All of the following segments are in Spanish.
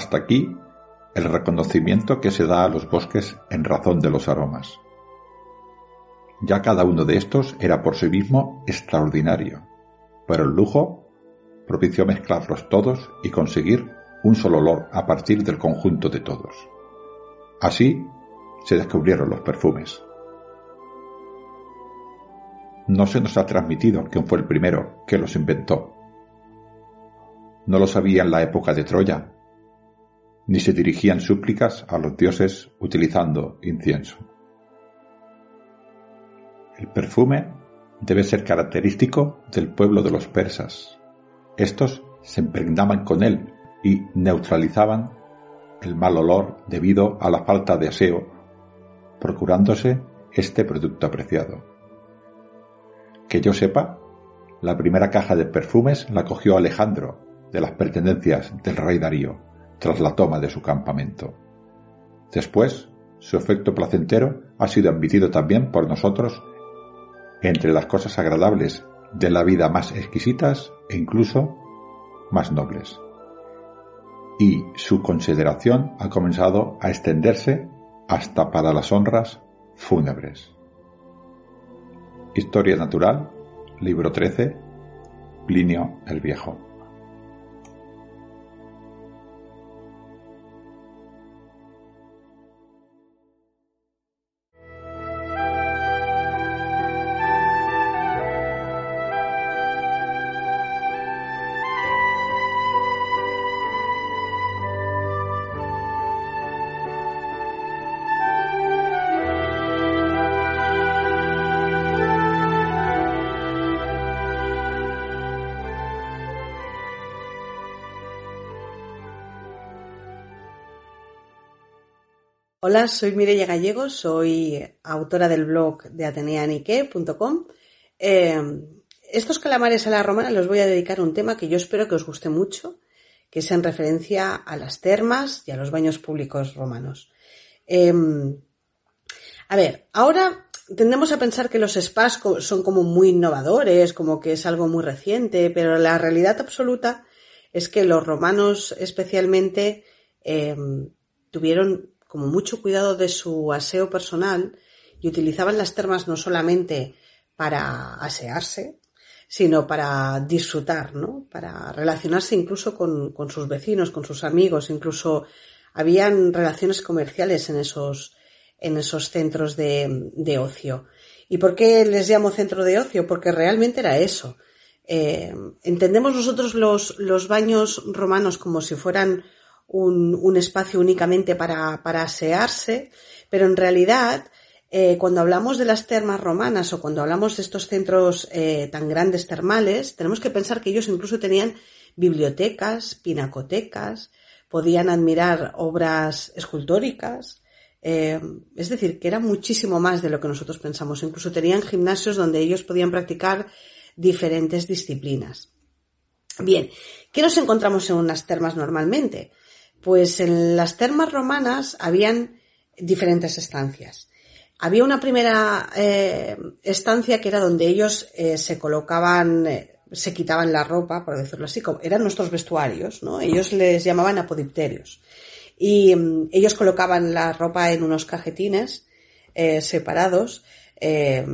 Hasta aquí el reconocimiento que se da a los bosques en razón de los aromas. Ya cada uno de estos era por sí mismo extraordinario, pero el lujo propició mezclarlos todos y conseguir un solo olor a partir del conjunto de todos. Así se descubrieron los perfumes. No se nos ha transmitido quién fue el primero que los inventó. No lo sabía en la época de Troya, ni se dirigían súplicas a los dioses utilizando incienso. El perfume debe ser característico del pueblo de los persas. Estos se impregnaban con él y neutralizaban el mal olor debido a la falta de aseo, procurándose este producto apreciado. Que yo sepa, la primera caja de perfumes la cogió Alejandro de las pertenencias del rey Darío tras la toma de su campamento. Después, su efecto placentero ha sido admitido también por nosotros entre las cosas agradables de la vida más exquisitas e incluso más nobles. Y su consideración ha comenzado a extenderse hasta para las honras fúnebres. Historia Natural, libro 13, Plinio el Viejo. Hola, soy Mireia Gallego, soy autora del blog de ateneanique.com. Eh, estos calamares a la romana los voy a dedicar a un tema que yo espero que os guste mucho, que es en referencia a las termas y a los baños públicos romanos. Eh, a ver, ahora tendemos a pensar que los spas son como muy innovadores, como que es algo muy reciente, pero la realidad absoluta es que los romanos especialmente eh, tuvieron como mucho cuidado de su aseo personal y utilizaban las termas no solamente para asearse, sino para disfrutar, ¿no? Para relacionarse incluso con, sus vecinos, con sus amigos, incluso habían relaciones comerciales en esos, en esos centros de, de ocio. ¿Y por qué les llamo centro de ocio? Porque realmente era eso. Eh, entendemos nosotros los, los baños romanos como si fueran un, espacio únicamente para, asearse, pero en realidad eh, cuando hablamos de las termas romanas o cuando hablamos de estos centros eh, tan grandes termales, tenemos que pensar que ellos incluso tenían bibliotecas, pinacotecas, podían admirar obras escultóricas, eh, es decir, que era muchísimo más de lo que nosotros pensamos. Incluso tenían gimnasios donde ellos podían practicar diferentes disciplinas. Bien, ¿qué nos encontramos en unas termas normalmente? Pues en las termas romanas habían diferentes estancias. Había una primera eh, estancia que era donde ellos eh, se colocaban, eh, se quitaban la ropa, por decirlo así, eran nuestros vestuarios, ¿no? Ellos les llamaban apodipterios. Y mm, ellos colocaban la ropa en unos cajetines eh, separados eh,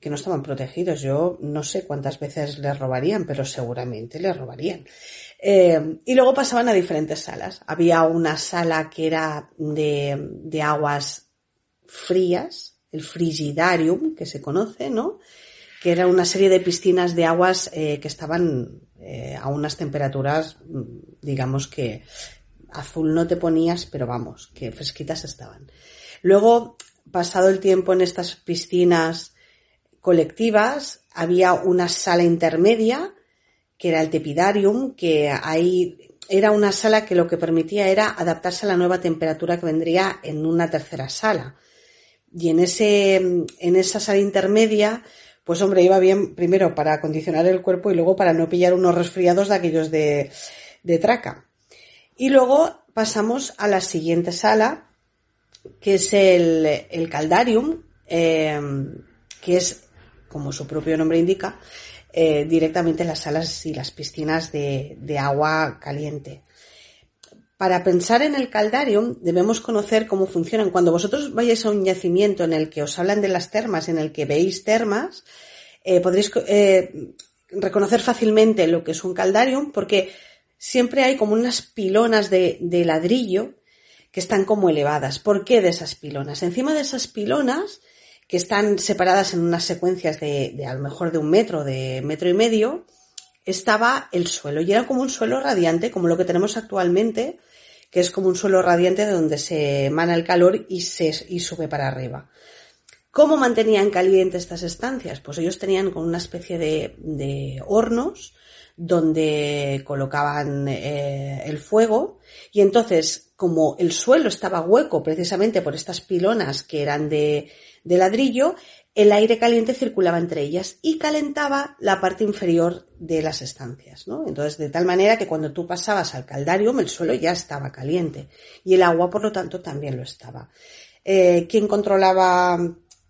que no estaban protegidos. Yo no sé cuántas veces les robarían, pero seguramente les robarían. Eh, y luego pasaban a diferentes salas. Había una sala que era de, de aguas frías, el frigidarium, que se conoce, ¿no? Que era una serie de piscinas de aguas eh, que estaban eh, a unas temperaturas, mm, digamos que azul no te ponías, pero vamos, que fresquitas estaban. Luego, pasado el tiempo en estas piscinas colectivas, había una sala intermedia, que era el tepidarium, que ahí era una sala que lo que permitía era adaptarse a la nueva temperatura que vendría en una tercera sala. Y en ese, en esa sala intermedia, pues hombre, iba bien primero para acondicionar el cuerpo y luego para no pillar unos resfriados de aquellos de, de traca. Y luego pasamos a la siguiente sala, que es el, el Caldarium, eh, que es, como su propio nombre indica, eh, directamente las salas y las piscinas de, de agua caliente. Para pensar en el caldarium debemos conocer cómo funcionan. Cuando vosotros vayáis a un yacimiento en el que os hablan de las termas, en el que veis termas, eh, podréis eh, reconocer fácilmente lo que es un caldarium porque siempre hay como unas pilonas de, de, ladrillo que están como elevadas. ¿Por qué de esas pilonas? Encima de esas pilonas, que están separadas en unas secuencias de, de a lo mejor de un metro, de metro y medio, estaba el suelo y era como un suelo radiante, como lo que tenemos actualmente, que es como un suelo radiante de donde se emana el calor y, se, y sube para arriba. ¿Cómo mantenían calientes estas estancias? Pues ellos tenían con una especie de, de hornos donde colocaban eh, el fuego y entonces como el suelo estaba hueco precisamente por estas pilonas que eran de, de ladrillo, el aire caliente circulaba entre ellas y calentaba la parte inferior de las estancias, ¿no? Entonces, de tal manera que cuando tú pasabas al caldarium, el suelo ya estaba caliente y el agua, por lo tanto, también lo estaba. Eh, ¿Quién controlaba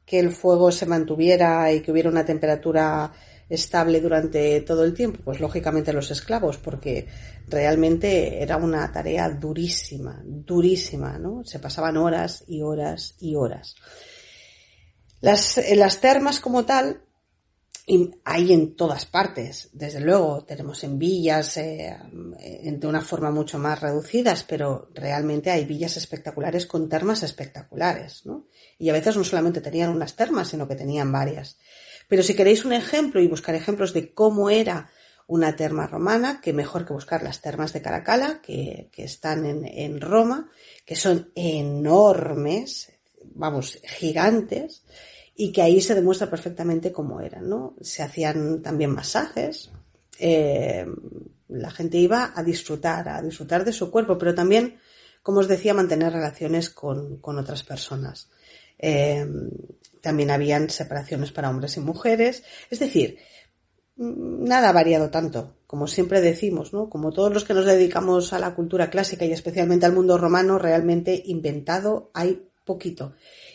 que el fuego se mantuviera y que hubiera una temperatura estable durante todo el tiempo? Pues lógicamente los esclavos, porque realmente era una tarea durísima, durísima, ¿no? Se pasaban horas y horas y horas. Las, las termas como tal, hay en todas partes, desde luego, tenemos en villas eh, de una forma mucho más reducidas, pero realmente hay villas espectaculares con termas espectaculares, ¿no? Y a veces no solamente tenían unas termas, sino que tenían varias. Pero si queréis un ejemplo y buscar ejemplos de cómo era una terma romana, que mejor que buscar las termas de Caracala, que, que están en, en Roma, que son enormes, vamos, gigantes, y que ahí se demuestra perfectamente cómo eran, ¿no? Se hacían también masajes, eh, la gente iba a disfrutar, a disfrutar de su cuerpo, pero también, como os decía, mantener relaciones con, con otras personas. Eh, también habían separaciones para hombres y mujeres, es decir, nada ha variado tanto, como siempre decimos, ¿no? Como todos los que nos dedicamos a la cultura clásica y especialmente al mundo romano, realmente inventado hay poquito.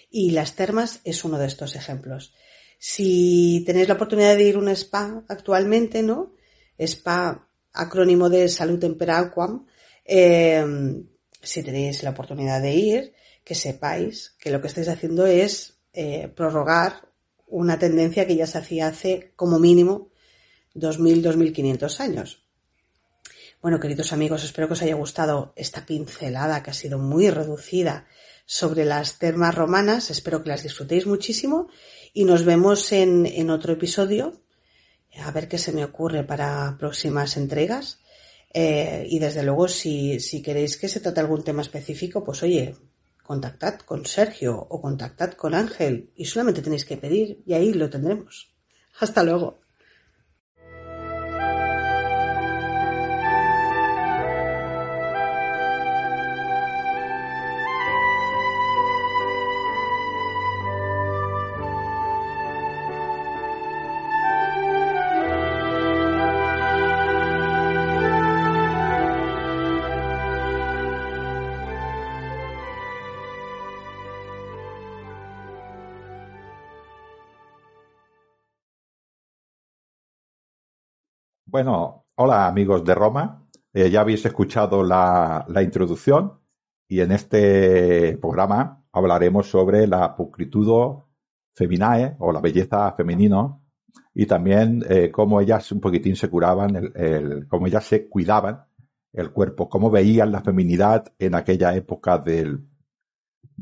Y las termas es uno de estos ejemplos. Si tenéis la oportunidad de ir a un spa actualmente, ¿no? Spa, acrónimo de Salud Tempera Aquam, eh, si tenéis la oportunidad de ir, que sepáis que lo que estáis haciendo es eh, prorrogar una tendencia que ya se hacía hace como mínimo 2.000, 2.500 años. Bueno, queridos amigos, espero que os haya gustado esta pincelada que ha sido muy reducida sobre las termas romanas. Espero que las disfrutéis muchísimo y nos vemos en, en otro episodio. A ver qué se me ocurre para próximas entregas. Eh, y desde luego, si, si queréis que se trate algún tema específico, pues oye, contactad con Sergio o contactad con Ángel y solamente tenéis que pedir y ahí lo tendremos. Hasta luego. Bueno, hola amigos de Roma. Eh, ya habéis escuchado la, introducción y en este programa hablaremos sobre la pulcritudo feminae o la belleza femenino y también eh, cómo ellas un poquitín se curaban, el, el, cómo ellas se cuidaban el cuerpo, cómo veían la feminidad en aquella época del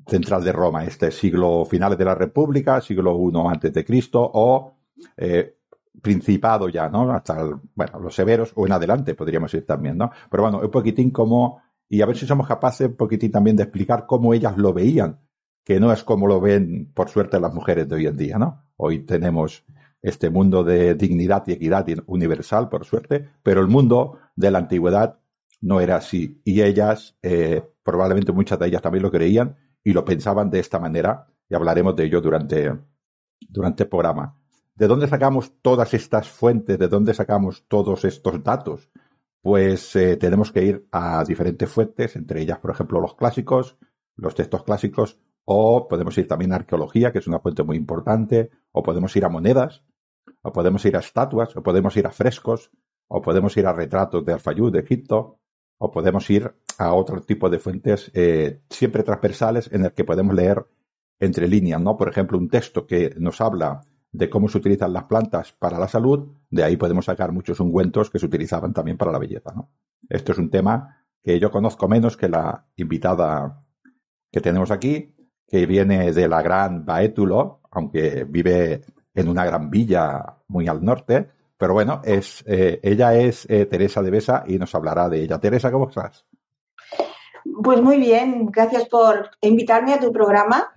central de Roma, este siglo finales de la República, siglo I antes de Cristo o eh, principado ya, ¿no? Hasta, bueno, los severos o en adelante podríamos ir también, ¿no? Pero bueno, un poquitín como, y a ver si somos capaces un poquitín también de explicar cómo ellas lo veían, que no es como lo ven, por suerte, las mujeres de hoy en día, ¿no? Hoy tenemos este mundo de dignidad y equidad universal, por suerte, pero el mundo de la antigüedad no era así. Y ellas, eh, probablemente muchas de ellas también lo creían y lo pensaban de esta manera, y hablaremos de ello durante, durante el programa. ¿De dónde sacamos todas estas fuentes? ¿De dónde sacamos todos estos datos? Pues eh, tenemos que ir a diferentes fuentes, entre ellas, por ejemplo, los clásicos, los textos clásicos, o podemos ir también a arqueología, que es una fuente muy importante, o podemos ir a monedas, o podemos ir a estatuas, o podemos ir a frescos, o podemos ir a retratos de Alfayú, de Egipto, o podemos ir a otro tipo de fuentes eh, siempre transversales en el que podemos leer entre líneas, ¿no? Por ejemplo, un texto que nos habla de cómo se utilizan las plantas para la salud, de ahí podemos sacar muchos ungüentos que se utilizaban también para la belleza. Esto es un tema que yo conozco menos que la invitada que tenemos aquí, que viene de la gran Baétulo, aunque vive en una gran villa muy al norte, pero bueno, es, eh, ella es eh, Teresa de Besa y nos hablará de ella. Teresa, ¿cómo estás? Pues muy bien, gracias por invitarme a tu programa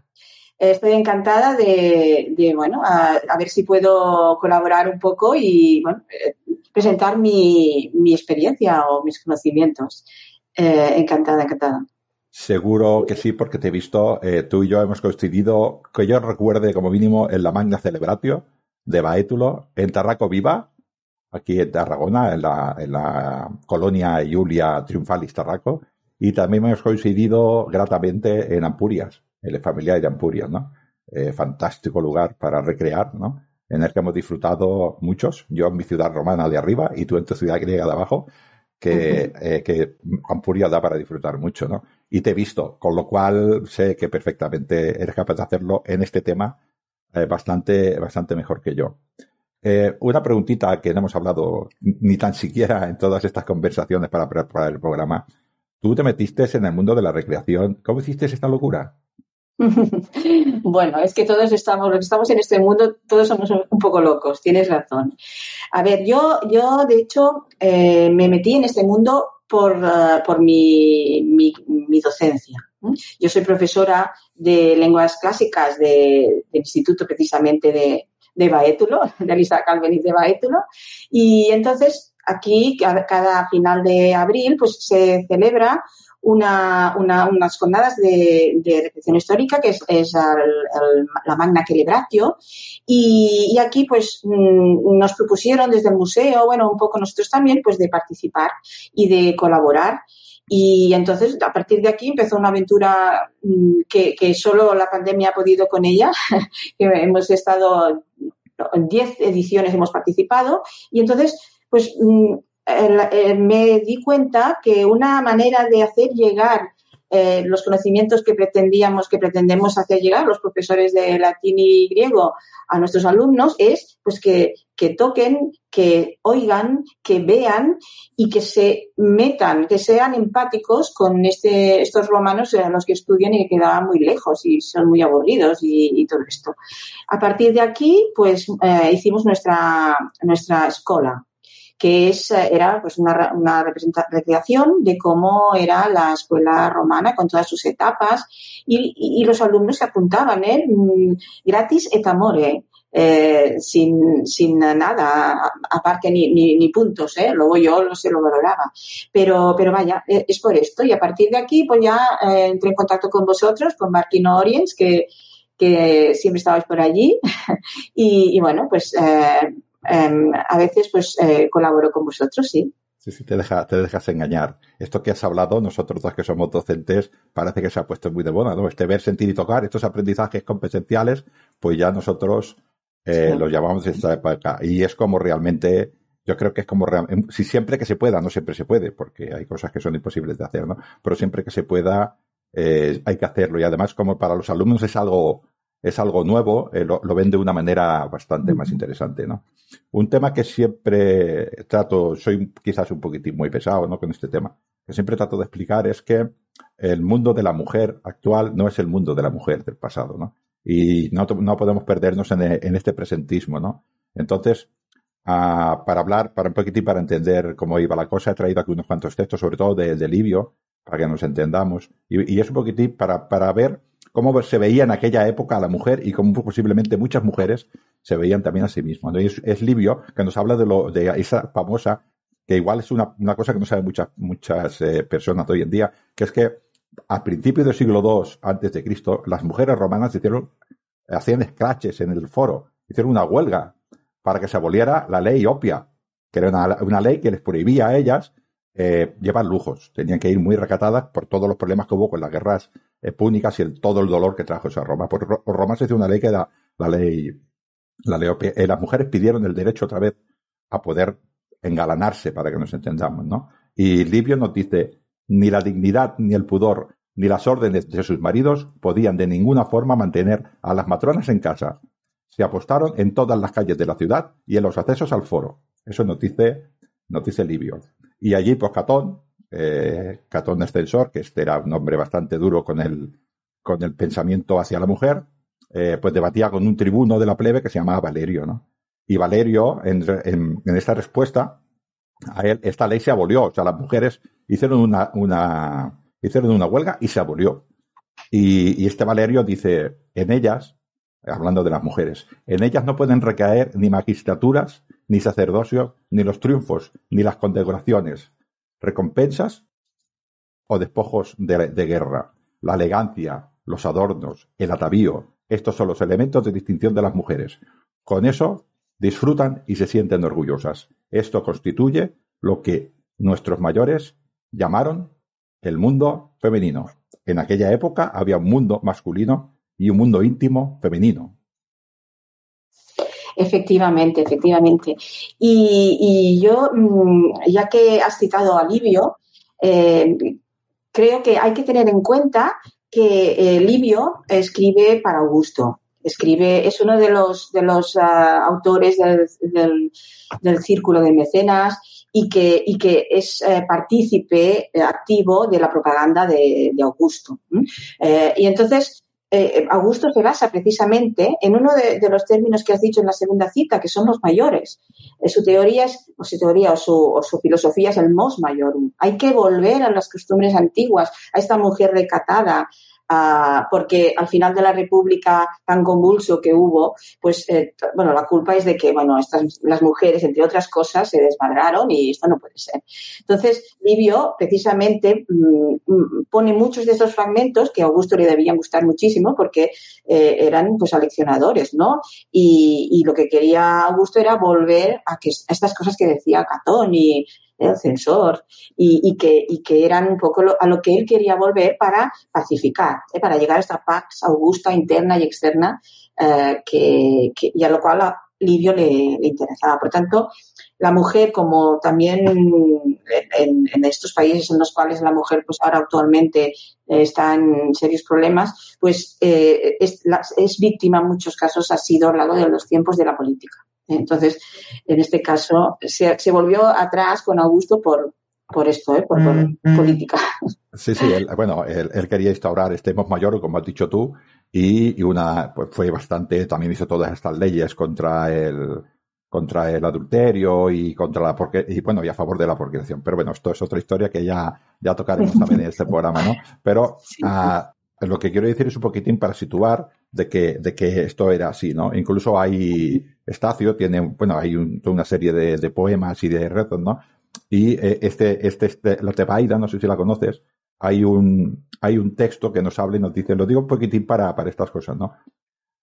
estoy encantada de, de bueno, a, ver si puedo colaborar un poco y, bueno, eh, presentar mi, mi, experiencia o mis conocimientos. Eh, encantada, encantada. Seguro que sí, porque te he visto, eh, tú y yo hemos coincidido, que yo recuerde como mínimo, en la Magna Celebratio de Baétulo, en Tarraco Viva, aquí en Tarragona, en la, en la colonia Julia Triunfalis Tarraco, y también hemos coincidido gratamente en Ampurias, el familiar de Ampurias, ¿no? Eh, fantástico lugar para recrear, ¿no? En el que hemos disfrutado muchos, yo en mi ciudad romana de arriba y tú en tu ciudad griega de abajo, que, eh, que Ampurias da para disfrutar mucho, ¿no? Y te he visto, con lo cual sé que perfectamente eres capaz de hacerlo en este tema eh, bastante, bastante mejor que yo. Eh, una preguntita que no hemos hablado ni tan siquiera en todas estas conversaciones para preparar el programa. Tú te metiste en el mundo de la recreación. ¿Cómo hiciste esta locura? bueno, es que todos estamos, estamos en este mundo, todos somos un poco locos, tienes razón. A ver, yo, yo de hecho eh, me metí en este mundo por, uh, por mi, mi, docencia. Yo soy profesora de lenguas clásicas de, del instituto precisamente de, de Baétulo, de Elisa Calveniz de Baétulo, y entonces aquí cada final de abril pues se celebra una, una, unas jornadas de, de, reflexión histórica, que es, es el, el, la Magna Celebratio. Y, y, aquí, pues, mm, nos propusieron desde el museo, bueno, un poco nosotros también, pues, de participar y de colaborar. Y entonces, a partir de aquí empezó una aventura mm, que, que solo la pandemia ha podido con ella. hemos estado en 10 ediciones hemos participado. Y entonces, pues, mm, me di cuenta que una manera de hacer llegar eh, los conocimientos que pretendíamos, que pretendemos hacer llegar los profesores de latín y griego a nuestros alumnos es pues que, que toquen, que oigan, que vean y que se metan, que sean empáticos con este, estos romanos a los que estudian y que quedaban muy lejos y son muy aburridos y, y todo esto. A partir de aquí, pues eh, hicimos nuestra, nuestra escuela, que es, eh, era pues una, una recreación de cómo era la escuela romana con todas sus etapas y, los alumnos se apuntaban, ¿eh? Mm, gratis et amore. Eh, sin, sin nada, aparte ni, ni, puntos, ¿eh? luego yo lo se lo valoraba. Pero, pero vaya, eh, es por esto. Y a partir de aquí, pues ya eh, entré en contacto con vosotros, con Marquino Oriens, que, que siempre estabais por allí. y, bueno, pues eh, a veces pues eh, colaboro con vosotros, sí. Sí, sí, te, deja, te dejas engañar. Esto que has hablado, nosotros dos que somos docentes, parece que se ha puesto muy de moda, ¿no? Este ver, sentir y tocar, estos aprendizajes competenciales, pues ya nosotros eh, sí. los llamamos esta época. Y es como realmente, yo creo que es como, real, si siempre que se pueda, no siempre se puede, porque hay cosas que son imposibles de hacer, ¿no? Pero siempre que se pueda, eh, hay que hacerlo y además como para los alumnos es algo es algo nuevo, eh, lo, ven de una manera bastante más interesante, ¿no? Un tema que siempre trato, soy quizás un poquitín muy pesado, ¿no? Con este tema, que siempre trato de explicar es que el mundo de la mujer actual no es el mundo de la mujer del pasado, ¿no? Y no, no podemos perdernos en, en, este presentismo, ¿no? Entonces, ah, para hablar, para un poquitín, para entender cómo iba la cosa, he traído aquí unos cuantos textos, sobre todo de, de Livio, para que nos entendamos. Y, y es un poquitín para, para ver cómo se veía en aquella época a la mujer y cómo posiblemente muchas mujeres se veían también a sí mismas. Es, Livio que nos habla de, lo, de esa famosa, que igual es una, cosa que no saben muchas, muchas eh, personas hoy en día, que es que a principios del siglo II antes de Cristo, las mujeres romanas hicieron, hacían escraches en el foro, hicieron una huelga para que se aboliera la ley opia, que era una, una ley que les prohibía a ellas eh, llevar lujos. Tenían que ir muy recatadas por todos los problemas que hubo con las guerras púnicas y el, todo el dolor que trajo esa Roma. Por, Roma se hizo una ley que era la ley, la ley eh, las mujeres pidieron el derecho otra vez a poder engalanarse para que nos entendamos, ¿no? Y Livio nos dice, ni la dignidad, ni el pudor, ni las órdenes de sus maridos podían de ninguna forma mantener a las matronas en casa. Se apostaron en todas las calles de la ciudad y en los accesos al foro. Eso nos dice, nos dice Livio. Y allí, pues Catón, eh, Catón Extensor, que este era un hombre bastante duro con el, con el pensamiento hacia la mujer, eh, pues debatía con un tribuno de la plebe que se llamaba Valerio, ¿no? Y Valerio, en, en, esta respuesta, a él, esta ley se abolió. O sea, las mujeres hicieron una, una, hicieron una huelga y se abolió. Y, y este Valerio dice, en ellas, hablando de las mujeres, en ellas no pueden recaer ni magistraturas, ni sacerdocio, ni los triunfos, ni las condecoraciones, recompensas o despojos de, guerra, la elegancia, los adornos, el atavío. Estos son los elementos de distinción de las mujeres. Con eso disfrutan y se sienten orgullosas. Esto constituye lo que nuestros mayores llamaron el mundo femenino. En aquella época había un mundo masculino y un mundo íntimo femenino. Efectivamente, efectivamente. Y, yo, mm, ya que has citado a Livio, eh, creo que hay que tener en cuenta que eh, Livio escribe para Augusto. Escribe, es uno de los, de los ah, autores del, círculo de mecenas y que, y que es eh, partícipe activo de la propaganda de, Augusto. y entonces, eh, Augusto se basa precisamente en uno de, los términos que has dicho en la segunda cita, que son los mayores. Eh, su teoría es, o su teoría o su, filosofía es el mos maiorum. Hay que volver a las costumbres antiguas, a esta mujer recatada, porque al final de la República tan convulso que hubo, pues, eh, bueno, la culpa es de que, bueno, estas, las mujeres, entre otras cosas, se desmadraron y esto no puede ser. Entonces, Livio, precisamente, mm, mm, pone muchos de esos fragmentos que a Augusto le debían gustar muchísimo porque eh, eran, pues, aleccionadores, ¿no? Y, y, lo que quería Augusto era volver a, que, a estas cosas que decía Catón y el censor, y, que, que eran un poco a lo que él quería volver para pacificar, ¿eh? para llegar a esta paz augusta interna y externa eh, que, y a lo cual a Livio le, interesaba. Por tanto, la mujer, como también en, estos países en los cuales la mujer, pues ahora actualmente está en serios problemas, pues eh, es, es, víctima en muchos casos, ha sido a lo largo de los tiempos de la política. Entonces, en este caso, se, volvió atrás con Augusto por, por esto, ¿eh? por, mm, mm. política. Sí, sí, bueno, él, quería instaurar este Mos Mayor, como has dicho tú, y, una, pues fue bastante, también hizo todas estas leyes contra el, contra el adulterio y contra la porque y bueno y a favor de la procreación pero bueno esto es otra historia que ya ya tocaremos también en este programa no pero ah, lo que quiero decir es un poquitín para situar de que, de que esto era así, ¿no? Incluso hay, Estacio tiene, bueno, hay una serie de, poemas y de retos, ¿no? Y eh, este, este, este, la Tebaida, no sé si la conoces, hay un, hay un texto que nos habla y nos dice, lo digo un poquitín para, para estas cosas, ¿no?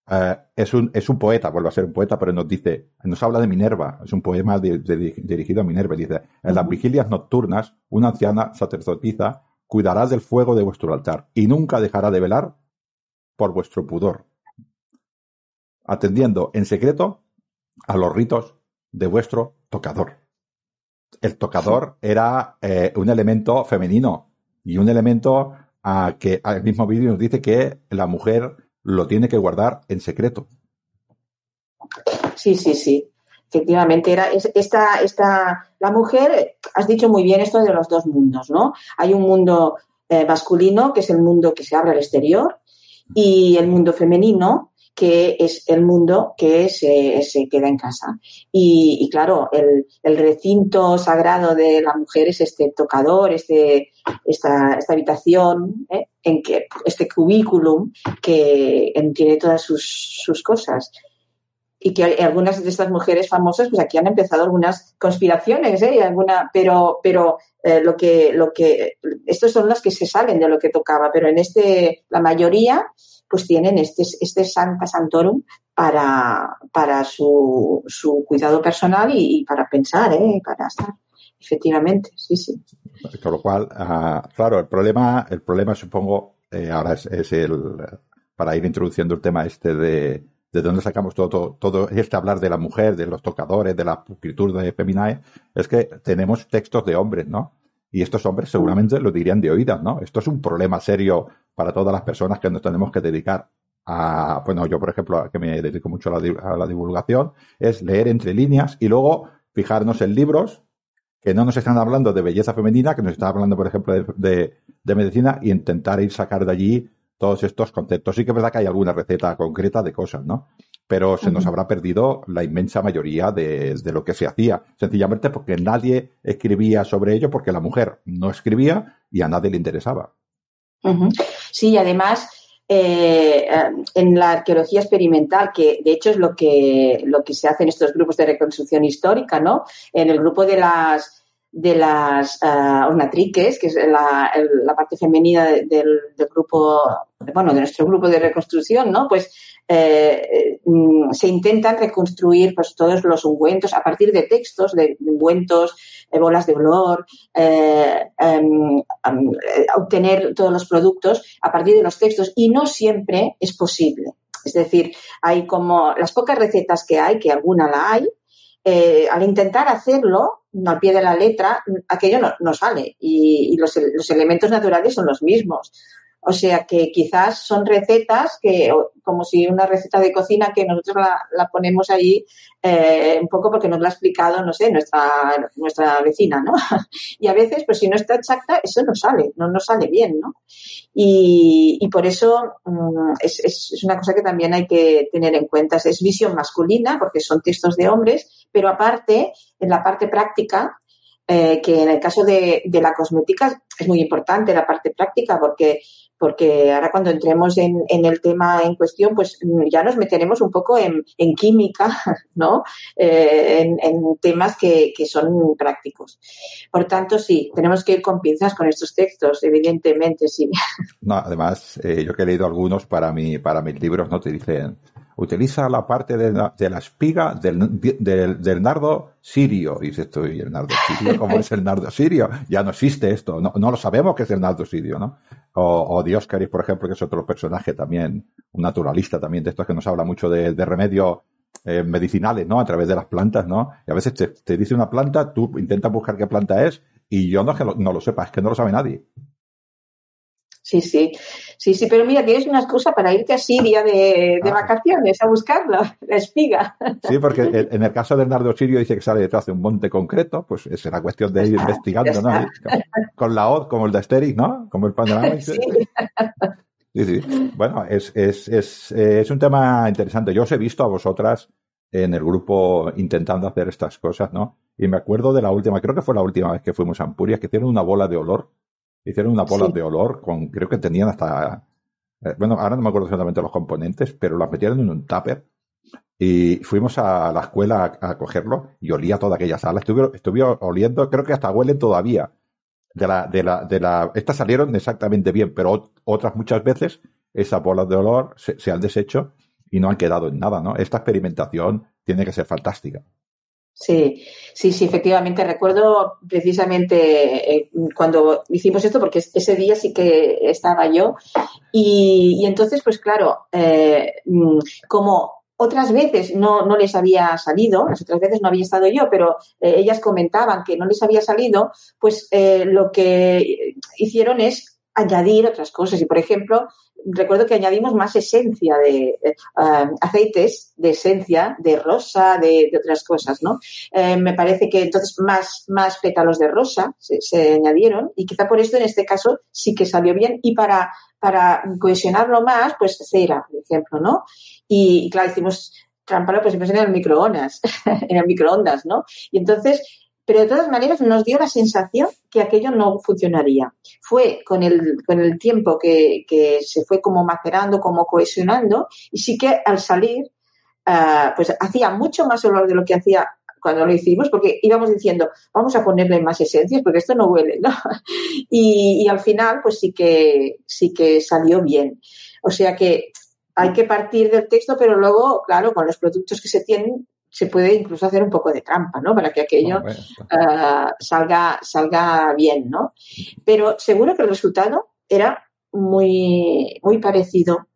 Eh, es, un, es un poeta, vuelve a ser un poeta, pero nos dice, nos habla de Minerva, es un poema dirigido a Minerva, dice, en las vigilias nocturnas, una anciana sacerdotisa cuidará del fuego de vuestro altar y nunca dejará de velar por vuestro pudor, atendiendo en secreto a los ritos de vuestro tocador. El tocador era eh, un elemento femenino y un elemento a que al mismo vídeo nos dice que la mujer lo tiene que guardar en secreto. Sí, sí, sí. Efectivamente, era esta, esta, la mujer, has dicho muy bien esto de los dos mundos, ¿no? Hay un mundo eh, masculino, que es el mundo que se abre al exterior, y el mundo femenino, que es el mundo que se, se queda en casa. Y, claro, el, recinto sagrado de la mujer es este tocador, este, esta, esta habitación, ¿eh? en que, este cubículum que tiene todas sus, sus cosas y que algunas de estas mujeres famosas, pues aquí han empezado algunas conspiraciones, ¿eh? Alguna, pero, pero eh, lo que, lo que, estos son las que se salen de lo que tocaba, pero en este, la mayoría, pues tienen este, este Santa Santorum para, para su, su cuidado personal y, para pensar, ¿eh? Para estar. Efectivamente, sí, sí. Con lo cual, uh, claro, el problema, el problema supongo, eh, ahora es, es el, para ir introduciendo el tema este de, de dónde sacamos todo, todo, este hablar de la mujer, de los tocadores, de la escritura de Feminae, es que tenemos textos de hombres, ¿no? Y estos hombres seguramente lo dirían de oídas, ¿no? Esto es un problema serio para todas las personas que nos tenemos que dedicar a, bueno, yo por ejemplo, que me dedico mucho a la, divulgación, es leer entre líneas y luego fijarnos en libros que no nos están hablando de belleza femenina, que nos están hablando, por ejemplo, de, de medicina, y intentar ir sacar de allí todos estos conceptos. Sí que es verdad que hay alguna receta concreta de cosas, ¿no? Pero se nos habrá perdido la inmensa mayoría de, lo que se hacía, sencillamente porque nadie escribía sobre ello, porque la mujer no escribía y a nadie le interesaba. Sí, además, eh, en la arqueología experimental, que de hecho es lo que, lo que se hace en estos grupos de reconstrucción histórica, ¿no? En el grupo de las de las uh, ornatriques, que es la, la parte femenina del, grupo, bueno, de nuestro grupo de reconstrucción, ¿no? Pues eh, mm, se intentan reconstruir pues todos los ungüentos a partir de textos, de, ungüentos, bolas de olor, eh, em, obtener todos los productos a partir de los textos y no siempre es posible. Es decir, hay como las pocas recetas que hay, que alguna la hay, eh, al intentar hacerlo al pie de la letra, aquello no, sale y, los, los, elementos naturales son los mismos. O sea que quizás son recetas que, como si una receta de cocina que nosotros la, ponemos ahí eh, un poco porque nos la ha explicado, no sé, nuestra, nuestra vecina, ¿no? Y a veces, pues si no está exacta, eso no sale, no nos sale bien, ¿no? Y, y por eso mm, es, es, una cosa que también hay que tener en cuenta. Es visión masculina, porque son textos de hombres, pero aparte, en la parte práctica, eh, que en el caso de, de, la cosmética es muy importante la parte práctica porque porque ahora cuando entremos en, el tema en cuestión, pues mm, ya nos meteremos un poco en, química, ¿no? Eh, en, temas que, son prácticos. Por tanto, sí, tenemos que ir con pinzas con estos textos, evidentemente, sí. No, además, eh, yo que he leído algunos para, mi, para mis libros, ¿no? Te dicen, utiliza la parte de la, espiga del, del, nardo sirio. Y dices ¿y el nardo sirio? ¿Cómo es el nardo sirio? Ya no existe esto, no, no lo sabemos que es el nardo sirio, ¿no? O, o Dioscaris, por ejemplo, que es otro personaje también, un naturalista también de estos que nos habla mucho de, de remedios eh, medicinales, ¿no? A través de las plantas, ¿no? Y a veces te, te, dice una planta, tú intentas buscar qué planta es, y yo no es que no lo sepa, es que no lo sabe nadie. Sí, sí, sí, sí, pero mira, tienes una excusa para irte a Siria de, de ah. vacaciones a buscarla, la espiga. Sí, porque en el caso del nardo sirio dice que sale detrás de un monte concreto, pues será cuestión de ir investigando, ¿no? Con la OD, como el de Asterix, ¿no? Como el panorama. Sí. sí, sí. Bueno, es, es, es, es un tema interesante. Yo os he visto a vosotras en el grupo intentando hacer estas cosas, ¿no? Y me acuerdo de la última, creo que fue la última vez que fuimos a Ampurias, que hicieron una bola de olor Hicieron una bola de olor con, creo que tenían hasta, eh, bueno, ahora no me acuerdo exactamente los componentes, pero las metieron en un tupper y fuimos a la escuela a, cogerlo y olía toda aquella sala. Estuve, estuve oliendo, creo que hasta huelen todavía. De la, de la, de la, estas salieron exactamente bien, pero otras muchas veces esas bolas de olor se, se han deshecho y no han quedado en nada, ¿no? Esta experimentación tiene que ser fantástica. Sí, sí, sí, efectivamente. Recuerdo precisamente eh, cuando hicimos esto, porque ese día sí que estaba yo. Y, entonces, pues claro, eh, mm, como otras veces no, no les había salido, las otras veces no había estado yo, pero eh, ellas comentaban que no les había salido, pues lo que hicieron es añadir otras cosas. Y, por ejemplo, recuerdo que añadimos más esencia de eh, aceites de esencia de rosa, de, otras cosas, ¿no? Eh, me parece que entonces más, más pétalos de rosa se, añadieron y quizá por esto en este caso sí que salió bien y para, para cohesionarlo más, pues cera, por ejemplo, ¿no? Y, claro, hicimos trampa pues en el microondas, en el microondas, ¿no? Y entonces pero de todas maneras nos dio la sensación que aquello no funcionaría. Fue con el, con el tiempo que, se fue como macerando, como cohesionando, y sí que al salir, ah, pues hacía mucho más olor de lo que hacía cuando lo hicimos, porque íbamos diciendo, vamos a ponerle más esencias, porque esto no huele, ¿no? Y, y al final, pues sí que, sí que salió bien. O sea que hay que partir del texto, pero luego, claro, con los productos que se tienen, se puede incluso hacer un poco de trampa, ¿no? Para que aquello ah, salga, salga bien, ¿no? Pero seguro que el resultado era muy, muy parecido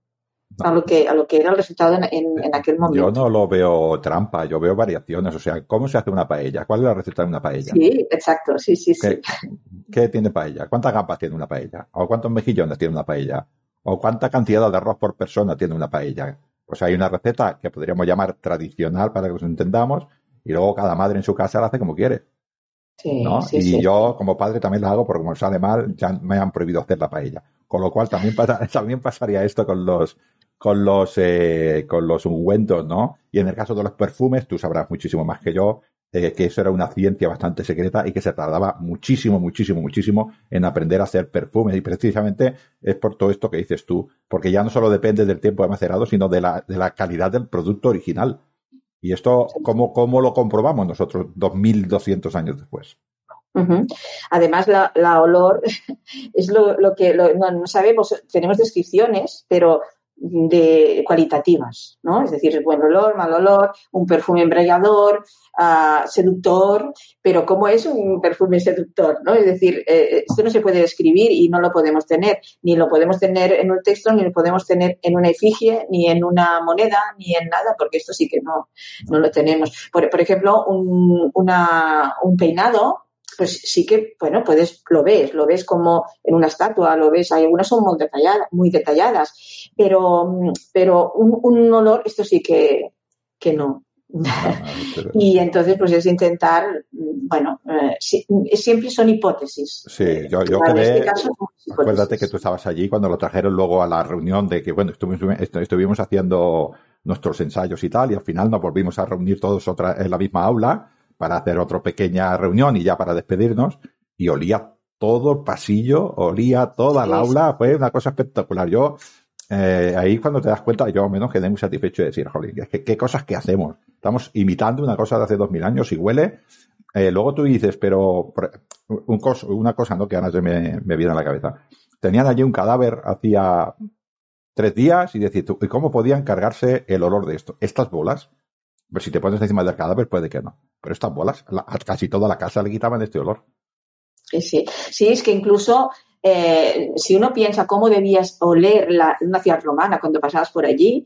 a lo que a lo que era el resultado en, en, aquel momento. Yo no lo veo trampa, yo veo variaciones. O sea, ¿cómo se hace una paella? ¿Cuál es la receta de una paella? Sí, exacto, sí, sí, sí. ¿Qué, tiene paella? ¿Cuántas gambas tiene una paella? ¿O cuántos mejillones tiene una paella? ¿O cuánta cantidad de arroz por persona tiene una paella? Pues hay una receta que podríamos llamar tradicional para que nos entendamos y luego cada madre en su casa la hace como quiere. y yo como padre también la hago porque como sale mal ya me han prohibido hacer la paella. Con lo cual también, también pasaría esto con los con los eh, con los ungüentos, ¿no? Y en el caso de los perfumes, tú sabrás muchísimo más que yo eh, que eso era una ciencia bastante secreta y que se tardaba muchísimo, muchísimo, muchísimo en aprender a hacer perfumes. Y precisamente es por todo esto que dices tú, porque ya no solo depende del tiempo de macerado, sino de la, de la calidad del producto original. Y esto, ¿cómo, cómo lo comprobamos nosotros 2.200 años después? Además, la, la, olor es lo, lo que no, sabemos, tenemos descripciones, pero de cualitativas, ¿no? Es decir, buen olor, mal olor, un perfume embriagador, uh, seductor, pero ¿cómo es un perfume seductor, no? Es decir, eh, esto no se puede describir y no lo podemos tener, ni lo podemos tener en un texto, ni lo podemos tener en una efigie, ni en una moneda, ni en nada, porque esto sí que no, no lo tenemos. Por, por ejemplo, un, una, un peinado pues sí que, bueno, puedes, lo ves, lo ves como en una estatua, lo ves, hay algunas son muy detalladas, muy detalladas, pero, pero un, olor, esto sí que, que no. Ah, y entonces, pues es intentar, bueno, eh, siempre son hipótesis. Sí, yo, yo quedé, este acuérdate que tú estabas allí cuando lo trajeron luego a la reunión de que, bueno, estuvimos, estuvimos haciendo nuestros ensayos y tal, y al final nos volvimos a reunir todos otra, en la misma aula para hacer otra pequeña reunión y ya para despedirnos, y olía todo el pasillo, olía toda el aula, fue una cosa espectacular. Yo, eh, ahí cuando te das cuenta, yo al menos quedé muy satisfecho de decir, joder, que, qué cosas que hacemos. Estamos imitando una cosa de hace dos mil años y huele. Eh, luego tú dices, pero un una cosa ¿no? que ahora se me, me viene a la cabeza. Tenían allí un cadáver hacía tres días y decir, ¿y cómo podían cargarse el olor de esto? Estas bolas pero si te pones encima del cadáver, puede que no. Pero estas bolas, casi toda la casa le quitaban este olor. Sí, sí. Sí, es que incluso eh, si uno piensa cómo debías oler la, una ciudad romana cuando pasabas por allí,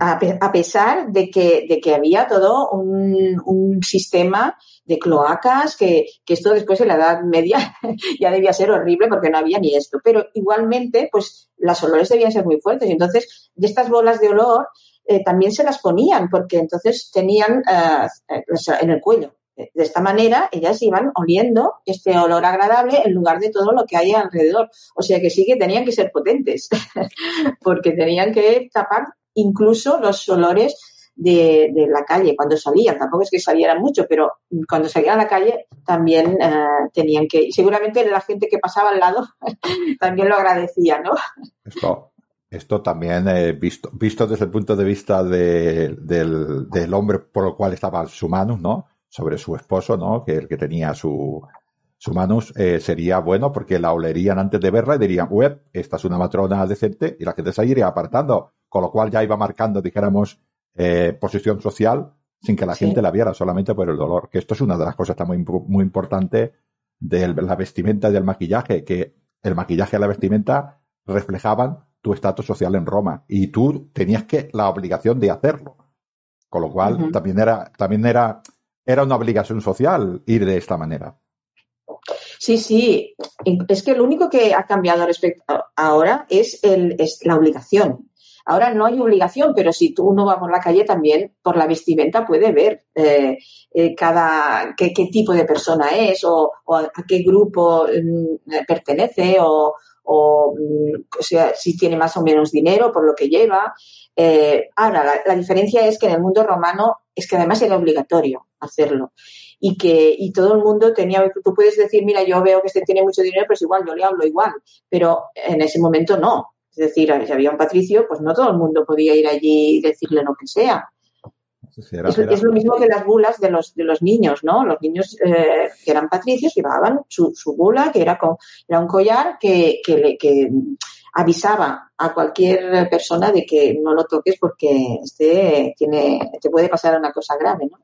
a, pesar de que, de que había todo un, un sistema de cloacas, que, que, esto después en la Edad Media ya debía ser horrible porque no había ni esto. Pero igualmente, pues las olores debían ser muy fuertes. Entonces, de estas bolas de olor eh, también se las ponían porque entonces tenían eh, eh, en el cuello. De esta manera, ellas iban oliendo este olor agradable en lugar de todo lo que hay alrededor. O sea que sí que tenían que ser potentes, porque tenían que tapar incluso los olores de, la calle cuando salían. Tampoco es que salieran mucho, pero cuando salían a la calle también tenían que. Seguramente la gente que pasaba al lado también lo agradecía, ¿no? También, eh, visto, visto desde el punto de vista del, del, hombre por el cual estaba su manus, ¿no? Sobre su esposo, ¿no? Que el que tenía su, su manus, eh, sería bueno porque la olerían antes de verla y dirían, web, esta es una matrona decente y la gente se iría apartando. Con lo cual ya iba marcando, dijéramos, eh, posición social sin que la gente la viera solamente por el dolor. Que esto es una de las cosas muy, muy importante de la vestimenta y del maquillaje, que el maquillaje y la vestimenta reflejaban tu estatus social en Roma y tú tenías que la obligación de hacerlo. Con lo cual también era también era era una obligación social ir de esta manera. Sí, sí. Es que lo único que ha cambiado respecto ahora es, el, es la obligación. Ahora no hay obligación, pero si tú uno va por la calle también, por la vestimenta puede ver eh, eh, cada qué, tipo de persona es o, a, qué grupo mm, pertenece o, mm, o, sea, si tiene más o menos dinero por lo que lleva. Eh, ahora, la, diferencia es que en el mundo romano es que además era obligatorio hacerlo y que y todo el mundo tenía, tú puedes decir, mira, yo veo que este tiene mucho dinero, pues igual yo le hablo igual, pero en ese momento no. Es decir, si había un patricio, pues no todo el mundo podía ir allí y decirle lo que sea. Es, lo mismo que las bulas de los, de los niños, ¿no? Los niños eh, que eran patricios llevaban su, su bula, que era, con, era un collar que, que, le, que avisaba a cualquier persona de que no lo toques porque este tiene, te puede pasar una cosa grave, ¿no?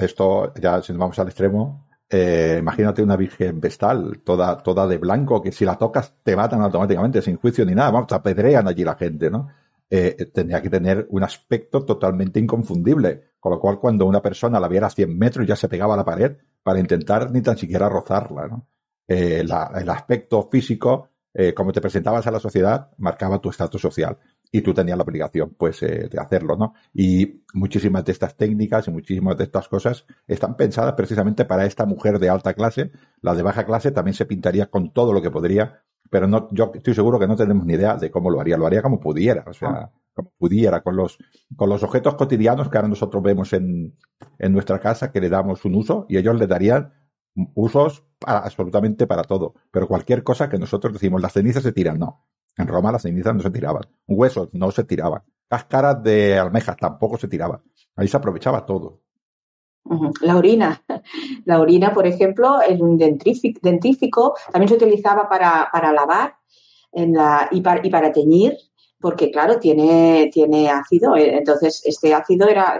Esto, ya si nos vamos al extremo, eh, imagínate una virgen vestal, toda, toda de blanco, que si la tocas te matan automáticamente, sin juicio ni nada, vamos, te apedrean allí la gente, ¿no? Eh, tendría que tener un aspecto totalmente inconfundible, con lo cual cuando una persona la viera a 100 metros ya se pegaba a la pared para intentar ni tan siquiera rozarla, ¿no? Eh, el aspecto físico, como te presentabas a la sociedad, marcaba tu estatus social y tú tenías la obligación pues eh, de hacerlo, ¿no? Y muchísimas de estas técnicas y muchísimas de estas cosas están pensadas precisamente para esta mujer de alta clase. La de baja clase también se pintaría con todo lo que podría, pero no, yo estoy seguro que no tenemos ni idea de cómo lo haría. Lo haría como pudiera, o sea, ah. como pudiera, con los, con los objetos cotidianos que ahora nosotros vemos en, en nuestra casa, que le damos un uso y ellos le darían usos absolutamente para todo. Pero cualquier cosa que nosotros decimos, las cenizas se tiran, no. En Roma las cenizas no se tiraban. Huesos no se tiraban. Cáscaras de almejas tampoco se tiraban. Ahí se aprovechaba todo. La orina. La orina, por ejemplo, en un dentífico también se utilizaba para, para lavar en la, y, para, y para teñir porque claro, tiene, tiene ácido. Eh, entonces, este ácido era,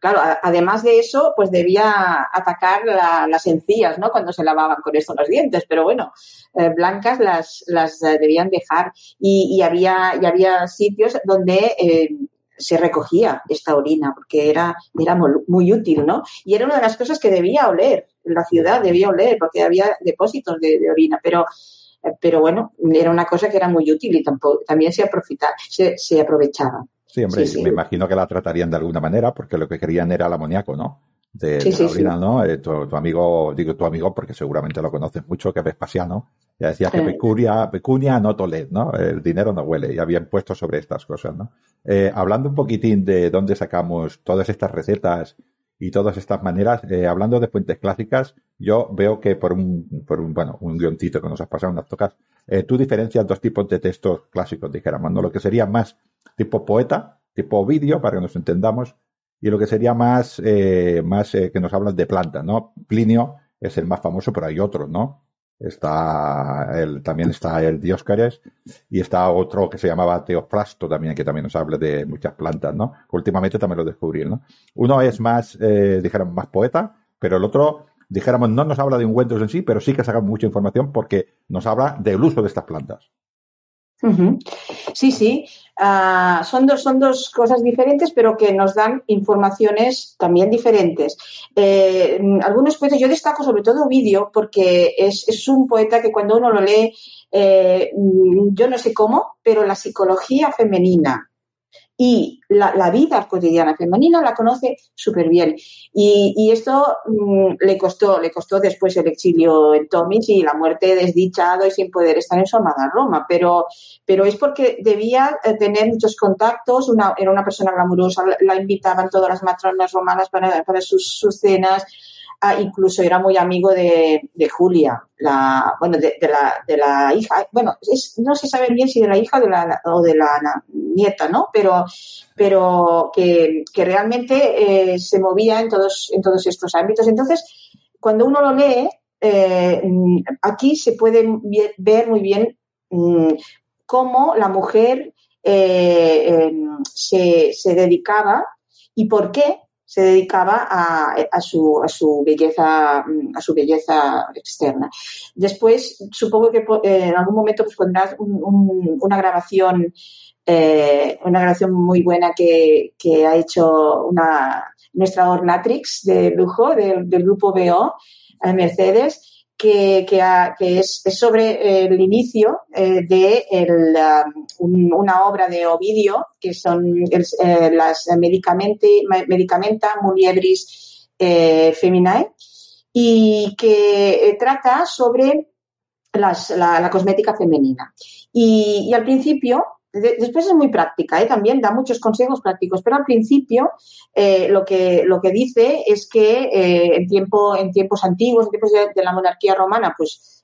claro, además de eso, pues debía atacar las encías, ¿no? Cuando se lavaban con esto los dientes, pero bueno, eh, blancas las, las eh, debían dejar. Y, y, había, y había sitios donde se recogía esta orina, porque era, era muy útil, ¿no? Y era una de las cosas que debía oler, la ciudad debía oler, porque había depósitos de, de orina, pero pero bueno, era una cosa que era muy útil y tampoco, también se, se, se aprovechaba. Sí, hombre, me imagino que la tratarían de alguna manera porque lo que querían era el amoníaco, ¿no? De, la orina, ¿no? Eh, tu, amigo, digo tu amigo porque seguramente lo conoces mucho, que es Vespasiano, ya decía que pecunia, pecunia no toled, ¿no? El dinero no huele y habían puesto sobre estas cosas, ¿no? Eh, hablando un poquitín de dónde sacamos todas estas recetas y todas estas maneras, eh, hablando de fuentes clásicas, yo veo que por un, por un, bueno, un guioncito que nos has pasado, unas tocas, eh, tú diferencias dos tipos de textos clásicos, dijéramos, ¿no? Lo que sería más tipo poeta, tipo vídeo, para que nos entendamos, y lo que sería más, más que nos hablan de plantas, ¿no? Plinio es el más famoso, pero hay otros, ¿no? Está el, también está el Dioscares y está otro que se llamaba Teofrasto también, que también nos habla de muchas plantas, ¿no? Últimamente también lo descubrí, ¿no? Uno es más, eh, dijéramos, más poeta, pero el otro, dijéramos, no nos habla de ungüentos en sí, pero sí que saca mucha información porque nos habla del uso de estas plantas. Sí, sí. Ah, son, dos, son dos cosas diferentes, pero que nos dan informaciones también diferentes. Eh, algunos poetas, yo destaco sobre todo Ovidio, porque es, es, un poeta que cuando uno lo lee, eh, yo no sé cómo, pero la psicología femenina y la, vida cotidiana femenina la conoce súper bien. Y, esto mm, le costó, le costó después el exilio en Tomis y la muerte desdichado y sin poder estar en su amada Roma. Pero, pero es porque debía eh, tener muchos contactos, una, era una persona glamurosa, la invitaban todas las matronas romanas para, para sus, sus cenas. Ah, incluso era muy amigo de, Julia, bueno, de, la, hija, bueno, no se sabe bien si de la hija o de la, nieta, ¿no? Pero, pero que, realmente eh, se movía en todos, en todos estos ámbitos. Entonces, cuando uno lo lee, eh, aquí se puede ver muy bien mm, cómo la mujer eh, em, se dedicaba y por qué se dedicaba a, su, a, su, belleza, a su belleza externa. Después, supongo que eh, en algún momento pues, pondrás una grabación, eh, una grabación muy buena que, ha hecho una, nuestra Ornatrix de lujo del, grupo BO, eh, Mercedes, que, es, sobre el inicio de una obra de Ovidio, que son las Medicamenta Muliebris Feminae, y que trata sobre la, cosmética femenina. Y, al principio, después es muy práctica, ¿eh? también da muchos consejos prácticos, pero al principio eh, lo, que, lo que dice es que eh, en, tiempo, en tiempos antiguos, en tiempos de, la monarquía romana, pues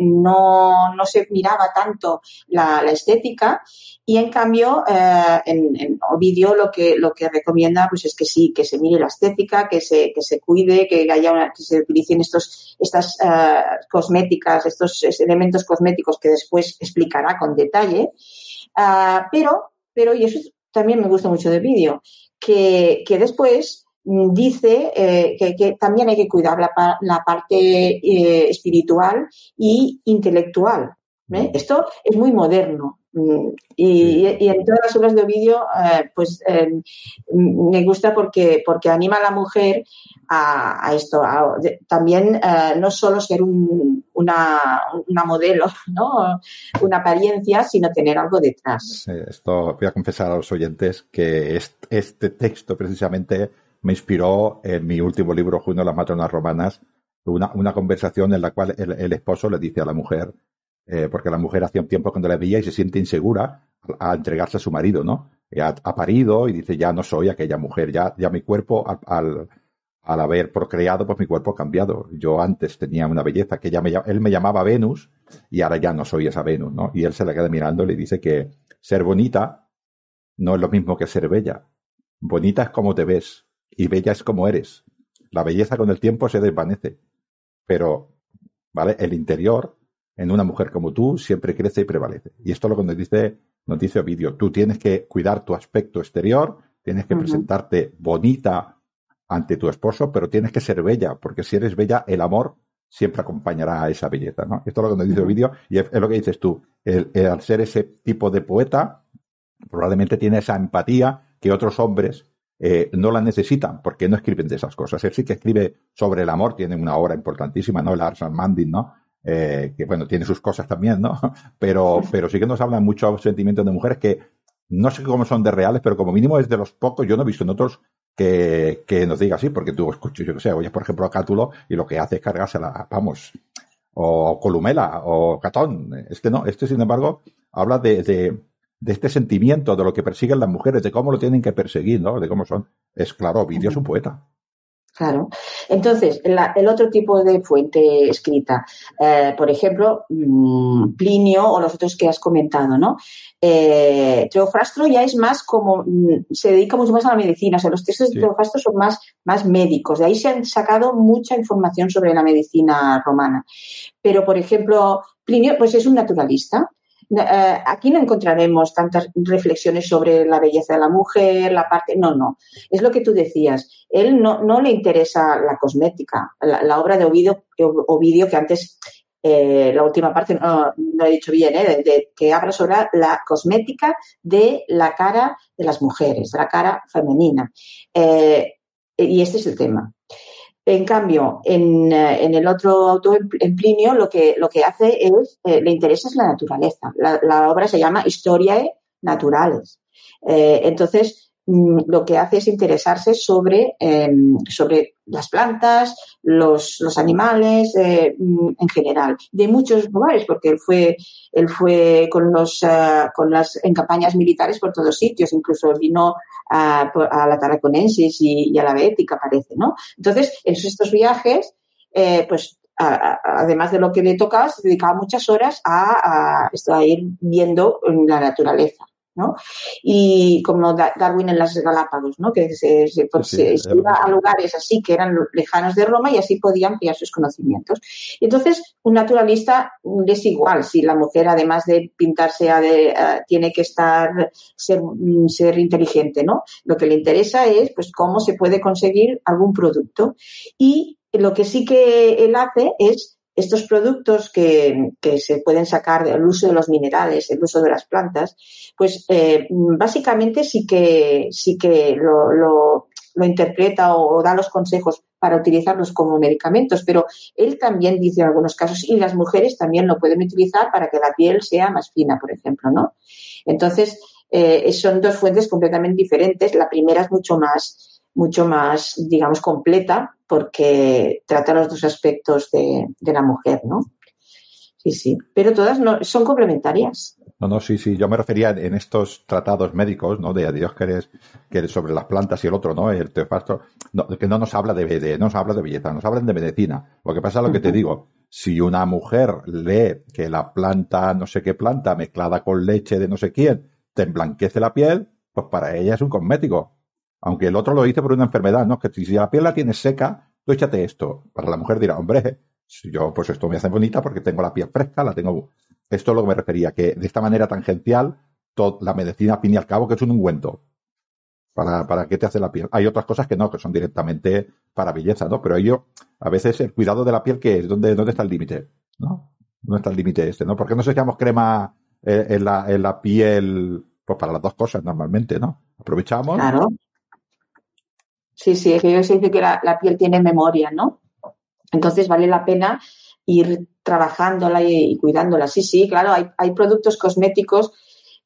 no, no, se miraba tanto la, estética y en cambio, eh, en, Ovidio lo que, lo que recomienda pues es que sí, que se mire la estética, que se, que se cuide, que haya que se utilicen estos, estas eh, cosméticas, estos elementos cosméticos que después explicará con detalle. Ah, pero, pero, y eso también me gusta mucho del vídeo, que, que después mm, dice eh, que, que, también hay que cuidar la, la parte eh, espiritual y intelectual. ¿eh? Esto es muy moderno. Y, en todas las obras de Ovidio, eh, pues eh, me gusta porque, porque anima a la mujer a, esto, también eh, no solo ser una, una, modelo, ¿no? una apariencia, sino tener algo detrás. esto voy a confesar a los oyentes que este, texto precisamente me inspiró en mi último libro, Junto a las Matronas Romanas, una, una conversación en la cual el esposo le dice a la mujer, eh, porque la mujer hacía un tiempo cuando la veía y se siente insegura a, entregarse a su marido, ¿no? Ha, parido y dice, ya no soy aquella mujer, ya, ya mi cuerpo, al, al, haber procreado, pues mi cuerpo ha cambiado. Yo antes tenía una belleza que ella me, él me llamaba Venus y ahora ya no soy esa Venus, ¿no? Y él se la queda mirando y le dice que ser bonita no es lo mismo que ser bella. Bonita es como te ves y bella es como eres. La belleza con el tiempo se desvanece, pero, ¿vale? El interior en una mujer como tú siempre crece y prevalece. Y esto es lo que nos dice, nos dice Ovidio. Tú tienes que cuidar tu aspecto exterior, tienes que presentarte bonita ante tu esposo, pero tienes que ser bella, porque si eres bella, el amor siempre acompañará a esa belleza. ¿no? Esto es lo que nos dice Ovidio y es, lo que dices tú. El, al ser ese tipo de poeta, probablemente tiene esa empatía que otros hombres eh, no la necesitan porque no escriben de esas cosas. Él sí que escribe sobre el amor, tiene una obra importantísima, ¿no? El Arsan Mandin, ¿no? Eh, que bueno, tiene sus cosas también, ¿no? Pero, pero sí que nos hablan muchos sentimientos de mujeres que no sé cómo son de reales, pero como mínimo es de los pocos, yo no he visto en otros que, que nos diga así, porque tú escuchas, yo que sé, oyes por ejemplo a Cátulo y lo que hace es cargársela, vamos, o Columela, o Catón. Este no, este sin embargo habla de, de, este sentimiento, de lo que persiguen las mujeres, de cómo lo tienen que perseguir, ¿no? De cómo son. Es claro, vídeo es un poeta. Claro. Entonces, el otro tipo de fuente escrita, eh, por ejemplo, mm, Plinio o los otros que has comentado, ¿no? Eh, Teofrastro ya es más como, mm, se dedica mucho más a la medicina, o sea, los textos de Teofrastro son más, más médicos, de ahí se han sacado mucha información sobre la medicina romana. Pero, por ejemplo, Plinio, pues es un naturalista, eh, aquí no encontraremos tantas reflexiones sobre la belleza de la mujer, la parte. No, no. Es lo que tú decías. Él no, no le interesa la cosmética. La, obra de Ovidio, Ovidio que antes, eh, la última parte no, no, he dicho bien, ¿eh? de, que habla sobre la cosmética de la cara de las mujeres, de la cara femenina. y este es el tema. En cambio, en, eh, en, el otro autor, en Plinio, lo que, lo que hace es, eh, le interesa es la naturaleza. La, la, obra se llama Historiae Naturales. Eh, entonces, lo que hace es interesarse sobre, em, sobre las plantas, los, los animales eh, mm, en general, de muchos lugares, porque él fue, él fue con, los, uh, con las en campañas militares por todos sitios, incluso vino a, a la Tarraconensis y, a la Bética, parece, ¿no? Entonces, en estos viajes, eh, pues además de lo que le tocaba, se dedicaba muchas horas a, a, a ir viendo la naturaleza. ¿No? Y como Darwin en las Galápagos, ¿no? Que se, pues, iba a lugares así que eran lejanos de Roma y así podía ampliar sus conocimientos. Y entonces, un naturalista es igual si la mujer, además de pintarse, de, tiene que estar, ser, ser inteligente, ¿no? Lo que le interesa es, pues, cómo se puede conseguir algún producto. Y lo que sí que él hace es estos productos que, se pueden sacar del uso de los minerales, el uso de las plantas, pues eh, básicamente sí que, sí que lo interpreta o, da los consejos para utilizarlos como medicamentos, pero él también dice en algunos casos, y las mujeres también lo pueden utilizar para que la piel sea más fina, por ejemplo, ¿no? Entonces, eh, son dos fuentes completamente diferentes. La primera es mucho más, mucho más, digamos, completa porque trata los dos aspectos de, de la mujer, ¿no? Sí, sí. Pero todas no, son complementarias. No, no, sí, sí. Yo me refería en estos tratados médicos, ¿no? De Dios que sobre las plantas y el otro, ¿no? El teofasto, no, que no nos habla de, de, no nos habla de belleza, nos hablan de medicina. Lo que pasa es lo que te digo. Si una mujer lee que la planta, no sé qué planta, mezclada con leche de no sé quién, te emblanquece la piel, pues para ella es un cosmético. Aunque el otro lo dice por una enfermedad, ¿no? Que si la piel la tienes seca, tú échate esto. Para la mujer dirá, hombre, yo pues esto me hace bonita porque tengo la piel fresca, la tengo esto es lo que me refería, que de esta manera tangencial, la medicina, al fin y al cabo, que es un ungüento. Para, para qué te hace la piel. Hay otras cosas que no, que son directamente para belleza, ¿no? Pero ello, a veces el cuidado de la piel, que es? ¿Dónde, dónde está el límite? ¿No? ¿Dónde está el límite este, no? ¿Por qué no se echamos crema eh, en, la, en la piel? Pues para las dos cosas normalmente, ¿no? Aprovechamos. Claro. Sí, sí, es que yo se dice que la, la piel tiene memoria, ¿no? Entonces vale la pena ir trabajándola y, cuidándola. Sí, sí, claro, hay, hay, productos cosméticos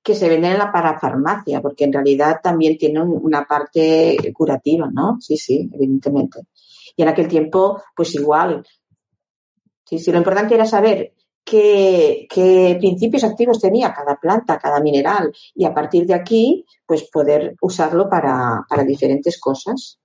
que se venden en la parafarmacia, porque en realidad también tienen una parte curativa, ¿no? Sí, sí, evidentemente. Y en aquel tiempo, pues igual. Sí, sí, lo importante era saber qué, qué principios activos tenía cada planta, cada mineral, y a partir de aquí, pues poder usarlo para, para diferentes cosas.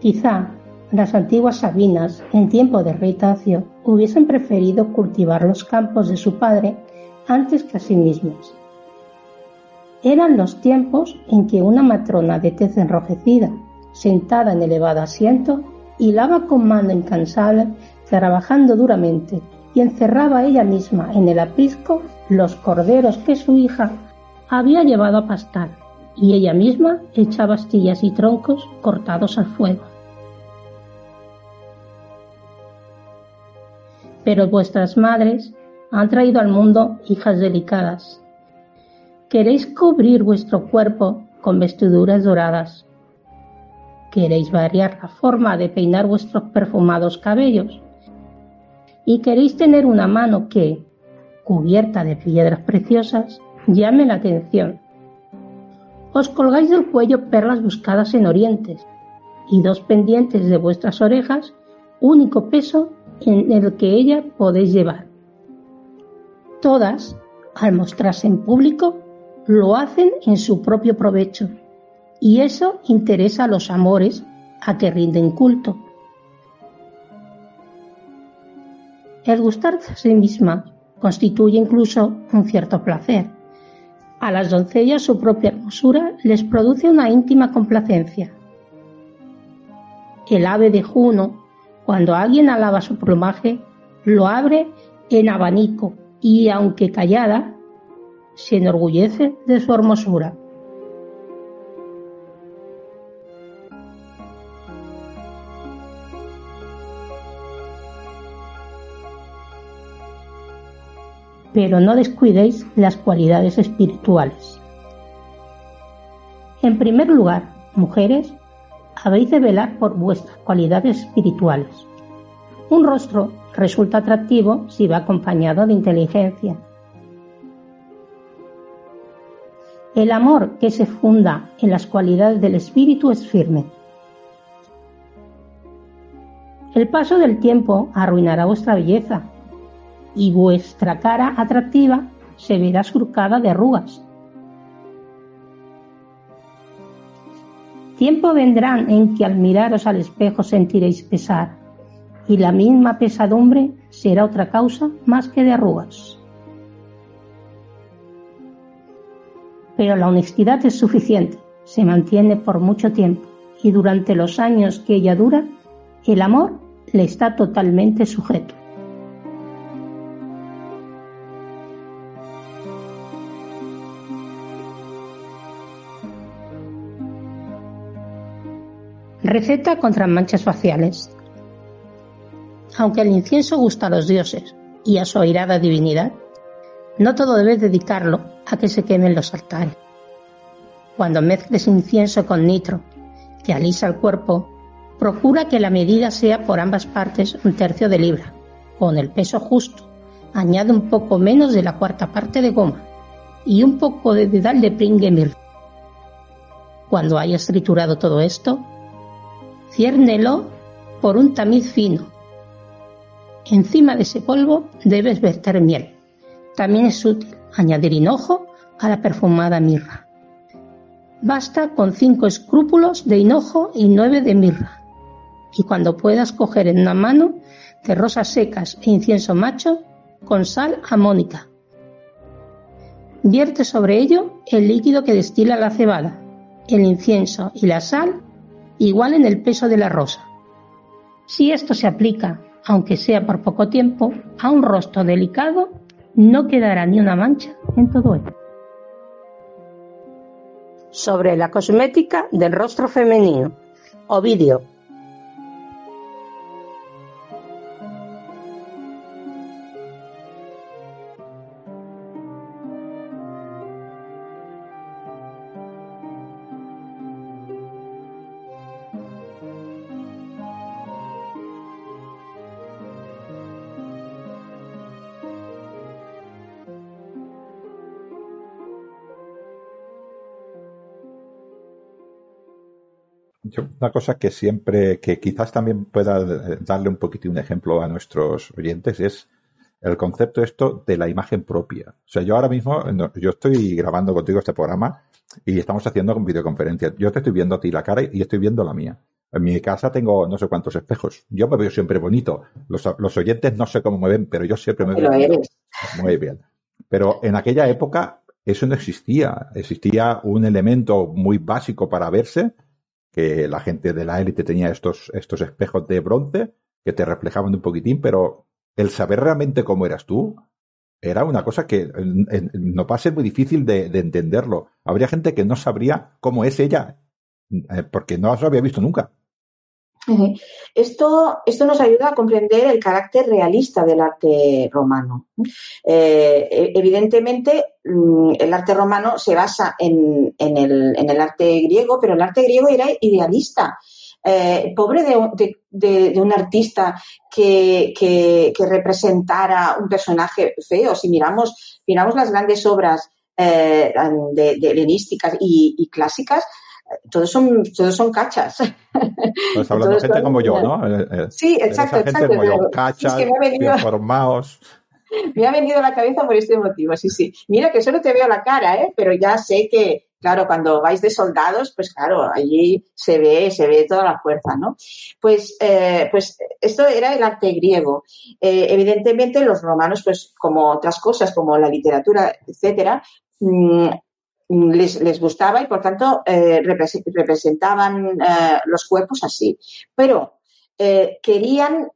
Quizá las antiguas Sabinas, en tiempo de rey Tacio, hubiesen preferido cultivar los campos de su padre antes que a sí mismas. Eran los tiempos en que una matrona de tez enrojecida, sentada en elevado asiento, hilaba con mano incansable, trabajando duramente, y encerraba ella misma en el aprisco los corderos que su hija había llevado a pastar, y ella misma echaba astillas y troncos cortados al fuego. Pero vuestras madres han traído al mundo hijas delicadas. Queréis cubrir vuestro cuerpo con vestiduras doradas. Queréis variar la forma de peinar vuestros perfumados cabellos. Y queréis tener una mano que, cubierta de piedras preciosas, llame la atención. Os colgáis del cuello perlas buscadas en orientes y dos pendientes de vuestras orejas, único peso en el que ella podéis llevar. Todas, al mostrarse en público, lo hacen en su propio provecho, y eso interesa a los amores a que rinden culto. El gustarse a sí misma constituye incluso un cierto placer. A las doncellas su propia hermosura les produce una íntima complacencia. El ave de Juno cuando alguien alaba su plumaje, lo abre en abanico y, aunque callada, se enorgullece de su hermosura. Pero no descuidéis las cualidades espirituales. En primer lugar, mujeres, habéis de velar por vuestras cualidades espirituales. Un rostro resulta atractivo si va acompañado de inteligencia. El amor que se funda en las cualidades del espíritu es firme. El paso del tiempo arruinará vuestra belleza y vuestra cara atractiva se verá surcada de arrugas Tiempo vendrán en que al miraros al espejo sentiréis pesar, y la misma pesadumbre será otra causa más que de arrugas. Pero la honestidad es suficiente, se mantiene por mucho tiempo, y durante los años que ella dura, el amor le está totalmente sujeto. Receta contra manchas faciales. Aunque el incienso gusta a los dioses y a su airada divinidad, no todo debes dedicarlo a que se quemen los altares. Cuando mezcles incienso con nitro, que alisa el cuerpo, procura que la medida sea por ambas partes un tercio de libra, con el peso justo. Añade un poco menos de la cuarta parte de goma y un poco de dedal de pringue Cuando hayas triturado todo esto, ciérnelo por un tamiz fino. Encima de ese polvo debes verter miel. También es útil añadir hinojo a la perfumada mirra. Basta con cinco escrúpulos de hinojo y nueve de mirra. Y cuando puedas coger en una mano de rosas secas e incienso macho con sal amónica. Vierte sobre ello el líquido que destila la cebada, el incienso y la sal igual en el peso de la rosa. Si esto se aplica, aunque sea por poco tiempo, a un rostro delicado, no quedará ni una mancha en todo él. Sobre la cosmética del rostro femenino. Ovidio, una cosa que siempre, que quizás también pueda darle un poquito un ejemplo a nuestros oyentes es el concepto esto de la imagen propia. O sea, yo ahora mismo, yo estoy grabando contigo este programa y estamos haciendo videoconferencia. Yo te estoy viendo a ti la cara y estoy viendo la mía. En mi casa tengo no sé cuántos espejos. Yo me veo siempre bonito. Los, los oyentes no sé cómo me ven, pero yo siempre me veo. Muy bien. Pero en aquella época eso no existía. Existía un elemento muy básico para verse, que la gente de la élite tenía estos, estos espejos de bronce que te reflejaban un poquitín, pero el saber realmente cómo eras tú era una cosa que no pase muy difícil de, entenderlo. Habría gente que no sabría cómo es ella, eh, porque no lo había visto nunca. Esto, esto nos ayuda a comprender el carácter realista del arte romano. Eh, e, evidentemente, mm, el arte romano se basa en, en, el, en, el, arte griego, pero el arte griego era idealista. Eh, pobre de, un artista que, que, representara un personaje feo. Si miramos, miramos las grandes obras eh, de, helenísticas y clásicas, todos son, todos son cachas. Pues hablando de gente como yo, ¿no? Eh, eh, sí, exacto, exacto. Como yo, cachas, me ha venido, Me ha venido a la cabeza por este motivo, sí, sí. Mira que solo te veo la cara, ¿eh? Pero ya sé que, claro, cuando vais de soldados, pues claro, allí se ve, se ve toda la fuerza, ¿no? Pues, eh, pues esto era el arte griego. evidentemente los romanos, pues como otras cosas, como la literatura, etcétera, mm, les, les gustaba y por tanto eh, representaban eh, los cuerpos así. Pero eh, querían,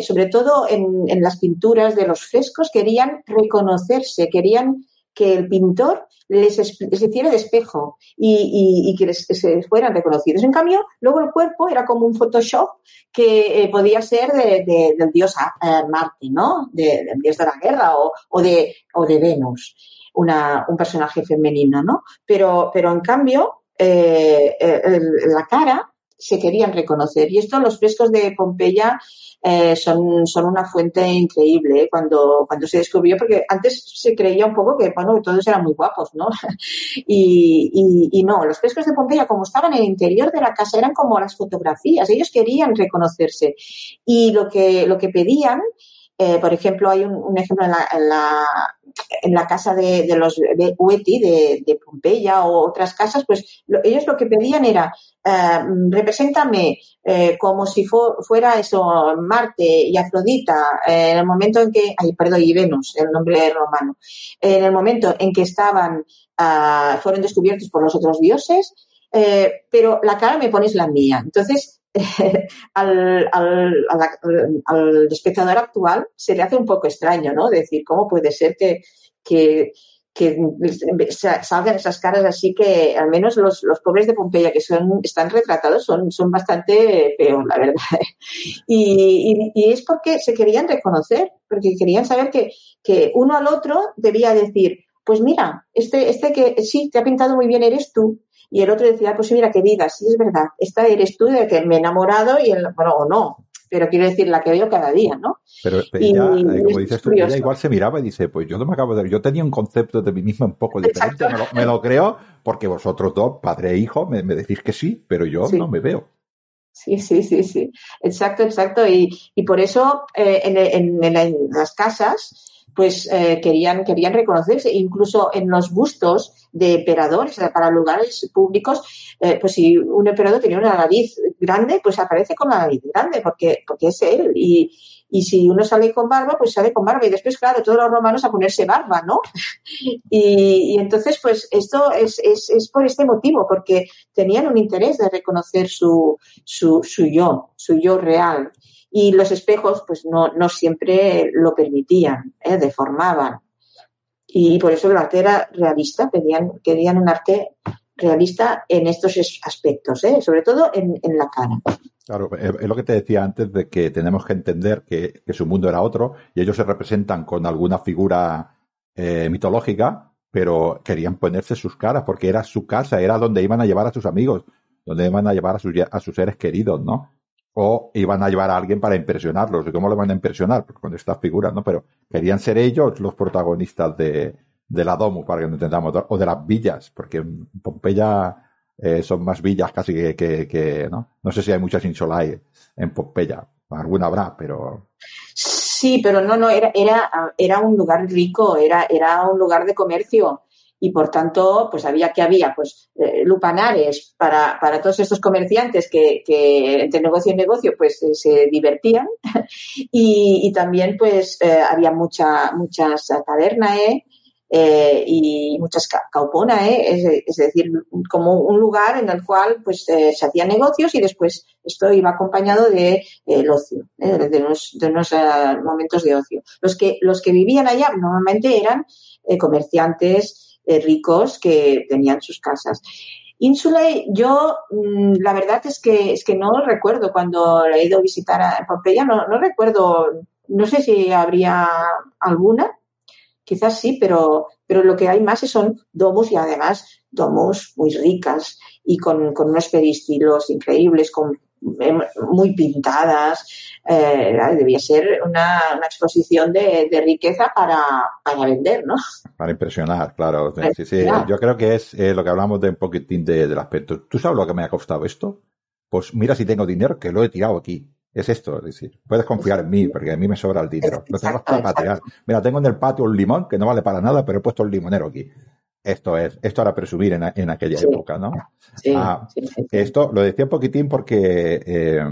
sobre todo en, en, las pinturas de los frescos, querían reconocerse, querían que el pintor les, hiciera de espejo y, que les, se fueran reconocidos. En cambio, luego el cuerpo era como un Photoshop que podía ser de, de, del dios Marte, ¿no? De, del dios de la guerra o, de, o de Venus una, un personaje femenino, ¿no? Pero, pero en cambio, eh, la cara se querían reconocer. Y esto los frescos de Pompeya eh, son, son una fuente increíble ¿eh? cuando, cuando se descubrió, porque antes se creía un poco que, bueno, todos eran muy guapos, ¿no? y, y, y, no, los frescos de Pompeya, como estaban en el interior de la casa, eran como las fotografías, ellos querían reconocerse. Y lo que, lo que pedían eh, por ejemplo, hay un, ejemplo en la, en la, casa de, los de de, Pompeya o otras casas, pues ellos lo que pedían era, eh, represéntame eh, como si fuera eso, Marte y Afrodita, en el momento en que, ay, perdón, y Venus, el nombre romano, en el momento en que estaban, ah, fueron descubiertos por los otros dioses, pero la cara me pones la mía. Entonces, al, al, al, espectador actual se le hace un poco extraño, ¿no? Decir, ¿cómo puede ser que, que, salgan esas caras así que al menos los, los pobres de Pompeya que son están retratados son, son bastante feos, la verdad. Y, y, es porque se querían reconocer, porque querían saber que, que uno al otro debía decir, pues mira, este, este que sí, te ha pintado muy bien eres tú. Y el otro decía, pues mira, que digas, sí es verdad, esta eres tú de que me he enamorado y el, bueno, o no, pero quiero decir la que veo cada día, ¿no? Pero, ella, eh, como dices tú, ella igual se miraba y dice, pues yo no me acabo de ver, yo tenía un concepto de mí misma un poco diferente, me lo, creo, porque vosotros dos, padre e hijo, me, decís que sí, pero yo no me veo. Sí, sí, sí, sí, exacto, exacto. Y, y por eso eh, en, en, las casas pues eh, querían, querían reconocerse. Incluso en los bustos de emperadores, para lugares públicos, eh, pues si un emperador tenía una nariz grande, pues aparece con la nariz grande, porque, porque es él. Y, y si uno sale con barba, pues sale con barba. Y después, claro, todos los romanos a ponerse barba, ¿no? Y, y entonces, pues esto es, es, es, por este motivo, porque tenían un interés de reconocer su, su, su yo, su yo real y los espejos pues no, siempre lo permitían, ¿eh? deformaban. Y por eso el arte era realista, querían, querían un arte realista en estos aspectos, ¿eh? sobre todo en, la cara. Claro, es lo que te decía antes de que tenemos que entender que, que su mundo era otro y ellos se representan con alguna figura eh, mitológica, pero querían ponerse sus caras porque era su casa, era donde iban a llevar a sus amigos, donde iban a llevar a sus, a sus seres queridos, ¿no? O iban a llevar a alguien para impresionarlos. ¿Y cómo lo van a impresionar? Pues con estas figuras, ¿no? Pero querían ser ellos los protagonistas de, de la Domus, para que no entendamos, o de las villas, porque en Pompeya eh, son más villas casi que, que, que, ¿no? No sé si hay muchas insolae en Pompeya. Alguna habrá, pero. Sí, pero no, no, era, era, era un lugar rico, era, era un lugar de comercio y por tanto, pues había que había pues eh, lupanares para, para todos estos comerciantes que, que entre negocio y negocio pues eh, se divertían y, también pues eh, había mucha, muchas tabernas y muchas cauponae, es, es, decir, como un lugar en el cual pues se hacían negocios y después esto iba acompañado de el ocio, de unos, de unos momentos de ocio. Los que, los que vivían allá normalmente eran comerciantes, eh, ricos que tenían sus casas. Insula, yo mm, la verdad es que es que no recuerdo cuando he ido a visitar a Pompeya, no, no recuerdo, no sé si habría alguna, quizás sí, pero, pero lo que hay más son domos y además domos muy ricas y con, con unos peristilos increíbles, con muy pintadas. Eh, debía ser una, una exposición de, de, riqueza para, para vender, ¿no? Para impresionar, claro. Sí, sí. Yo creo que es eh, lo que hablamos de un poquitín de, del aspecto. ¿Tú sabes lo que me ha costado esto? Pues mira si tengo dinero, que lo he tirado aquí. Es esto, es decir, puedes confiar en mí, porque a mí me sobra el dinero. No tengo para patear. Mira, tengo en el patio un limón que no vale para nada, pero he puesto el limonero aquí. Esto es, esto era presumir en, en aquella época, ¿no? Sí, ah, esto lo decía un poquitín porque, eh,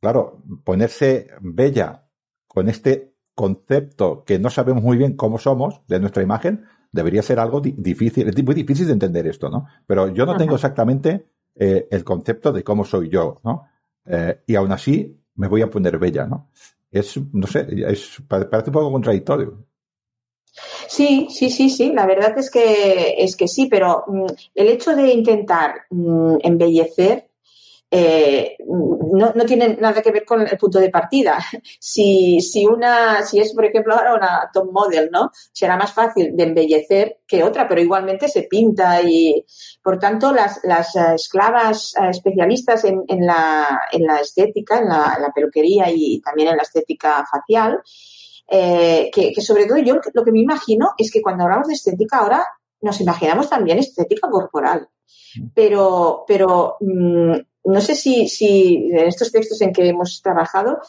claro, ponerse bella con este concepto que no sabemos muy bien cómo somos de nuestra imagen, debería ser algo difícil, es muy difícil de entender esto, ¿no? Pero yo no tengo exactamente eh, el concepto de cómo soy yo, ¿no? Eh, y aún así me voy a poner bella, ¿no? Es, no sé, es, parece un poco contradictorio. Sí, sí, sí, sí, la verdad es que, es que sí, pero mm, el hecho de intentar mm, embellecer eh, no, no, tiene nada que ver con el punto de partida. Si, si una, si es, por ejemplo, ahora una top model, ¿no? Será más fácil de embellecer que otra, pero igualmente se pinta y, por tanto, las, las esclavas eh, especialistas en, en, la, en la estética, en la peluquería y también en la estética facial, eh, que, sobre todo yo lo que me imagino es que cuando hablamos de estética ahora nos imaginamos también estética corporal. Pero, pero mm, no sé si, si en estos textos en que hemos trabajado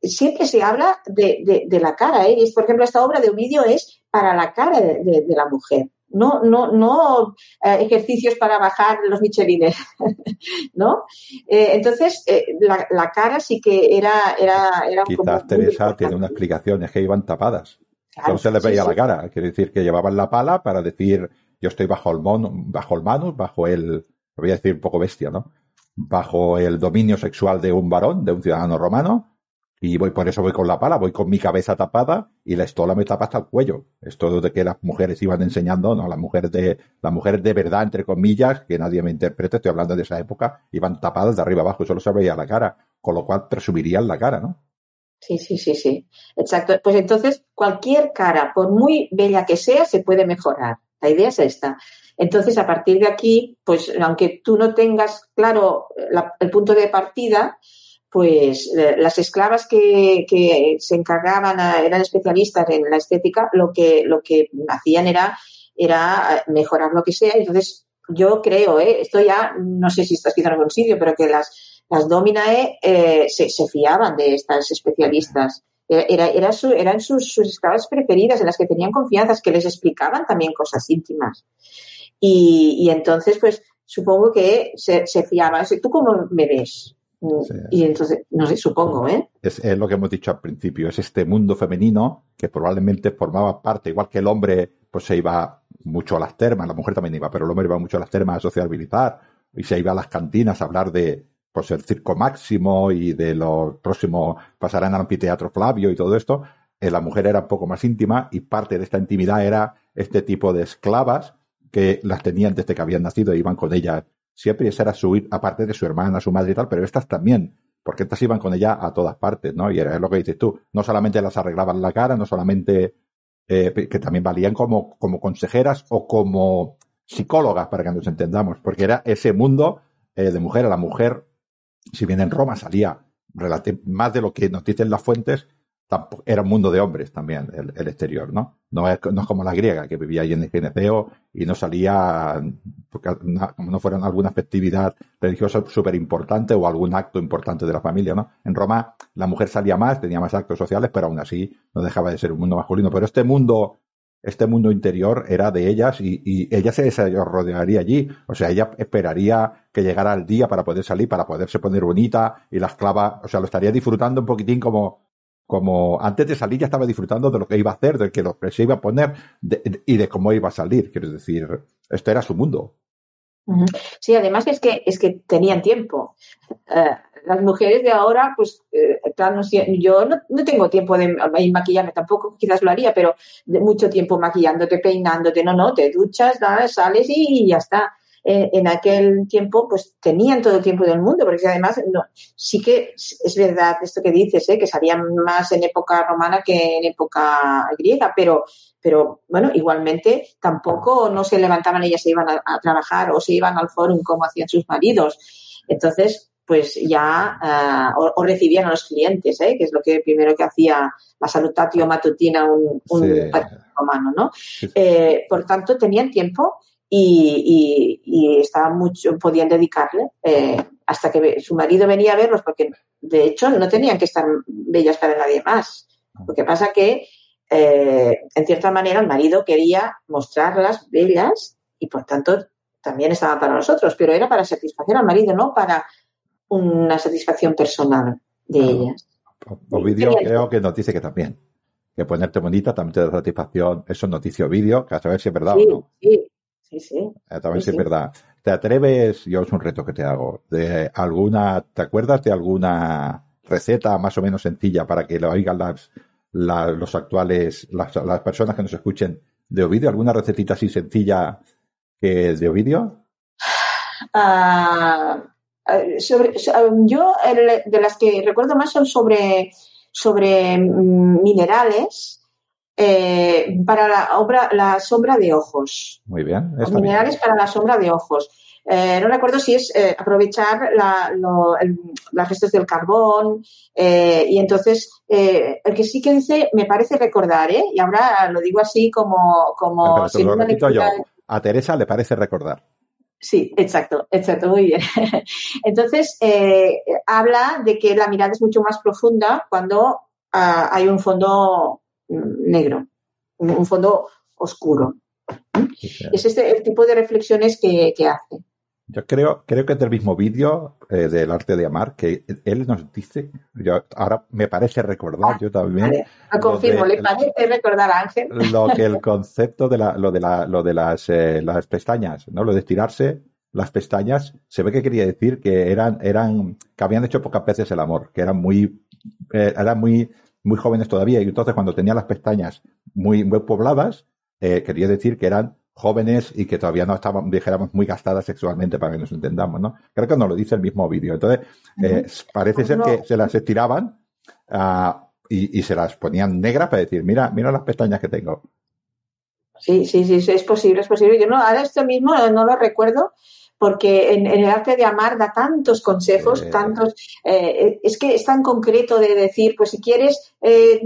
siempre se habla de, de, la cara. ¿eh? por ejemplo, esta obra de Ovidio es para la cara de la mujer no, no, no eh, ejercicios para bajar los michelines, ¿no? Eh, entonces, eh, la, la, cara sí que era, era, era Quizás Teresa tiene una explicación, es que iban tapadas. no se les veía la cara. Quiere decir que llevaban la pala para decir, yo estoy bajo el mono, bajo el manus, bajo el, voy a decir un poco bestia, ¿no? Bajo el dominio sexual de un varón, de un ciudadano romano, Y voy, por eso voy con la pala, voy con mi cabeza tapada y la estola me tapa hasta el cuello. Esto de que las mujeres iban enseñando, no, las mujeres de, las mujeres de verdad, entre comillas, que nadie me interprete, estoy hablando de esa época, iban tapadas de arriba abajo y solo se veía la cara, con lo cual presumirían la cara, ¿no? Sí, sí, sí, sí. Exacto. Pues entonces, cualquier cara, por muy bella que sea, se puede mejorar. La idea es esta. Entonces, a partir de aquí, pues aunque tú no tengas claro el punto de partida, pues eh, las esclavas que, que se encargaban, eran especialistas en la estética, lo que, lo que hacían era, era mejorar lo que sea. Entonces, yo creo, ¿eh? esto ya, no sé si está escrito algún sitio, pero que las, las Dominae eh, se, se, fiaban de estas especialistas. Era, era su, eran sus, esclavas preferidas, en las que tenían confianza, que les explicaban también cosas íntimas. Y, y entonces, pues, supongo que se, se fiaban. ¿Tú cómo me ves? Y entonces, no sé, supongo, ¿eh? Es, es, lo que hemos dicho al principio, es este mundo femenino que probablemente formaba parte, igual que el hombre, pues se iba mucho a las termas, la mujer también iba, pero el hombre iba mucho a las termas a sociabilizar y se iba a las cantinas a hablar de, pues el circo máximo y de los próximos, pasarán al anfiteatro Flavio y todo esto. Eh, la mujer era un poco más íntima y parte de esta intimidad era este tipo de esclavas que las tenían desde que habían nacido e iban con ellas siempre esa era su, aparte de su hermana, su madre y tal, pero estas también, porque estas iban con ella a todas partes, ¿no? Y era lo que dices tú, no solamente las arreglaban la cara, no solamente, eh, que también valían como, como consejeras o como psicólogas, para que nos entendamos, porque era ese mundo eh, de mujer a la mujer, si bien en Roma salía más de lo que nos dicen las fuentes, era un mundo de hombres también, el, exterior, ¿no? No es, no es, como la griega, que vivía ahí en el gineceo y no salía, porque como no fuera alguna festividad religiosa súper importante o algún acto importante de la familia, ¿no? En Roma la mujer salía más, tenía más actos sociales, pero aún así no dejaba de ser un mundo masculino. Pero este mundo, este mundo interior era de ellas y, ella se rodearía allí. O sea, ella esperaría que llegara el día para poder salir, para poderse poner bonita y la esclava, o sea, lo estaría disfrutando un poquitín como, como antes de salir ya estaba disfrutando de lo que iba a hacer, de que lo que se iba a poner y de cómo iba a salir. Quiero decir, esto era su mundo. Sí, además es que es que tenían tiempo. Eh, las mujeres de ahora, pues, eh, yo no, tengo tiempo de maquillarme, tampoco quizás lo haría, pero de mucho tiempo maquillándote, peinándote, no, no, te duchas, sales y ya está. Eh, en aquel tiempo pues tenían todo el tiempo del mundo, porque además no, sí que es verdad esto que dices, ¿eh? que salían más en época romana que en época griega, pero, pero bueno, igualmente tampoco no se levantaban ellas se iban a, trabajar o se iban al fórum como hacían sus maridos. Entonces, pues ya uh, o, recibían a los clientes, ¿eh? que es lo que primero que hacía la salutatio matutina un, un romano, ¿no? Eh, por tanto, tenían tiempo y, y, estaban mucho, podían dedicarle eh, hasta que su marido venía a verlos, porque de hecho no tenían que estar bellas para nadie más. Lo que pasa que, eh, en cierta manera, el marido quería mostrarlas bellas y por tanto también estaban para nosotros, pero era para satisfacer al marido, no para una satisfacción personal de ellas. Ovidio creo que nos dice que también. Que ponerte bonita también te da satisfacción. Eso es noticia o vídeo, que a saber si es verdad o no. Sí, Sí, sí. Eh, también sí, es verdad. ¿Te atreves, yo es un reto que te hago, de alguna, ¿te acuerdas de alguna receta más o menos sencilla para que lo oigan las, los actuales, las, las, personas que nos escuchen de Ovidio? ¿Alguna recetita así sencilla que de Ovidio? Uh, sobre, yo de las que recuerdo más son sobre, sobre mm, minerales eh, para la, obra, la sombra de ojos. Muy bien. Los minerales para la sombra de ojos. Eh, no recuerdo si es eh, aprovechar la, las restos del carbón y entonces el que sí que dice me parece recordar, ¿eh? Y ahora lo digo así como... como A Teresa le parece recordar. Sí, exacto, exacto, muy bien. Entonces, habla de que la mirada es mucho más profunda cuando ah, hay un fondo negro, un fondo oscuro. Es este el tipo de reflexiones que, hace. Yo creo, creo que es del mismo vídeo eh, del arte de amar que él nos dice, yo, ahora me parece recordar, yo también. lo confirmo, le parece recordar a Ángel. Lo que el concepto de la, lo de la, lo de las, eh, las pestañas, ¿no? Lo de estirarse, las pestañas, se ve que quería decir que eran, eran, que habían hecho pocas veces el amor, que eran muy, eh, eran muy, muy jóvenes todavía. Y entonces cuando tenían las pestañas muy, muy pobladas, eh, quería decir que eran jóvenes y que todavía no estaban, dijéramos, muy gastadas sexualmente para que nos entendamos, ¿no? Creo que nos lo dice el mismo vídeo. Entonces, eh, parece ser que se las estiraban ah, y, y, se las ponían negras para decir, mira, mira las pestañas que tengo. Sí, sí, sí, es posible, es posible. Yo no, ahora esto mismo no lo recuerdo, porque en, el arte de amar da tantos consejos, tantos, eh, es que es tan concreto de decir, pues si quieres eh,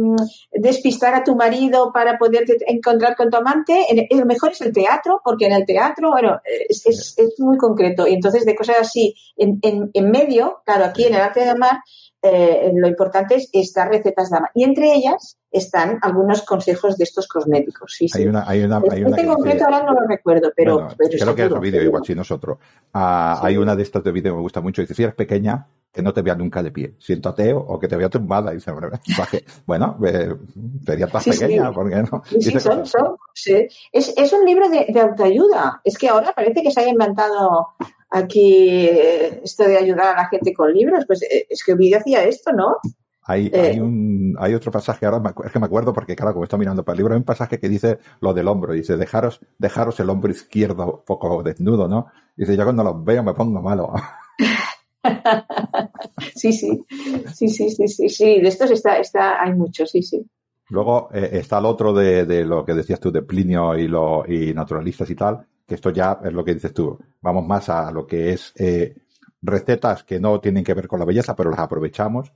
despistar a tu marido para poder encontrar con tu amante, lo mejor es el teatro, porque en el teatro, bueno, es, es, es muy concreto. Y entonces de cosas así, en, en, en medio, claro, aquí en el arte de amar, eh, lo importante es estas recetas de Y entre ellas están algunos consejos de estos cosméticos. Sí, hay una, hay una, hay este concreto ahora no lo recuerdo, pero, creo que es vídeo igual, si nosotros. Ah, hay una de estas de vídeo que me gusta mucho. Dice, si eres pequeña, que no te vea nunca de pie. Siéntate o que te vea tumbada. Y dice, bueno, eh, sería más pequeña, ¿por qué no? Sí, son, son, es, es, un libro de, de autoayuda. Es que ahora parece que se haya inventado aquí eh, esto de ayudar a la gente con libros, pues eh, es que Ovidio hacía esto, ¿no? Hay, eh. hay, un, hay otro pasaje, ahora es que me acuerdo porque, claro, como estoy mirando para el libro, hay un pasaje que dice lo del hombro, dice, dejaros, dejaros el hombro izquierdo poco desnudo, ¿no? Dice, yo cuando los veo me pongo malo. sí, sí, sí, sí, sí, sí, sí, de estos está, está, hay muchos, sí, sí. Luego está el otro de, de, lo que decías tú de Plinio y, lo, y naturalistas y tal, que esto ya es lo que dices tú. Vamos más a lo que es eh, recetas que no tienen que ver con la belleza, pero las aprovechamos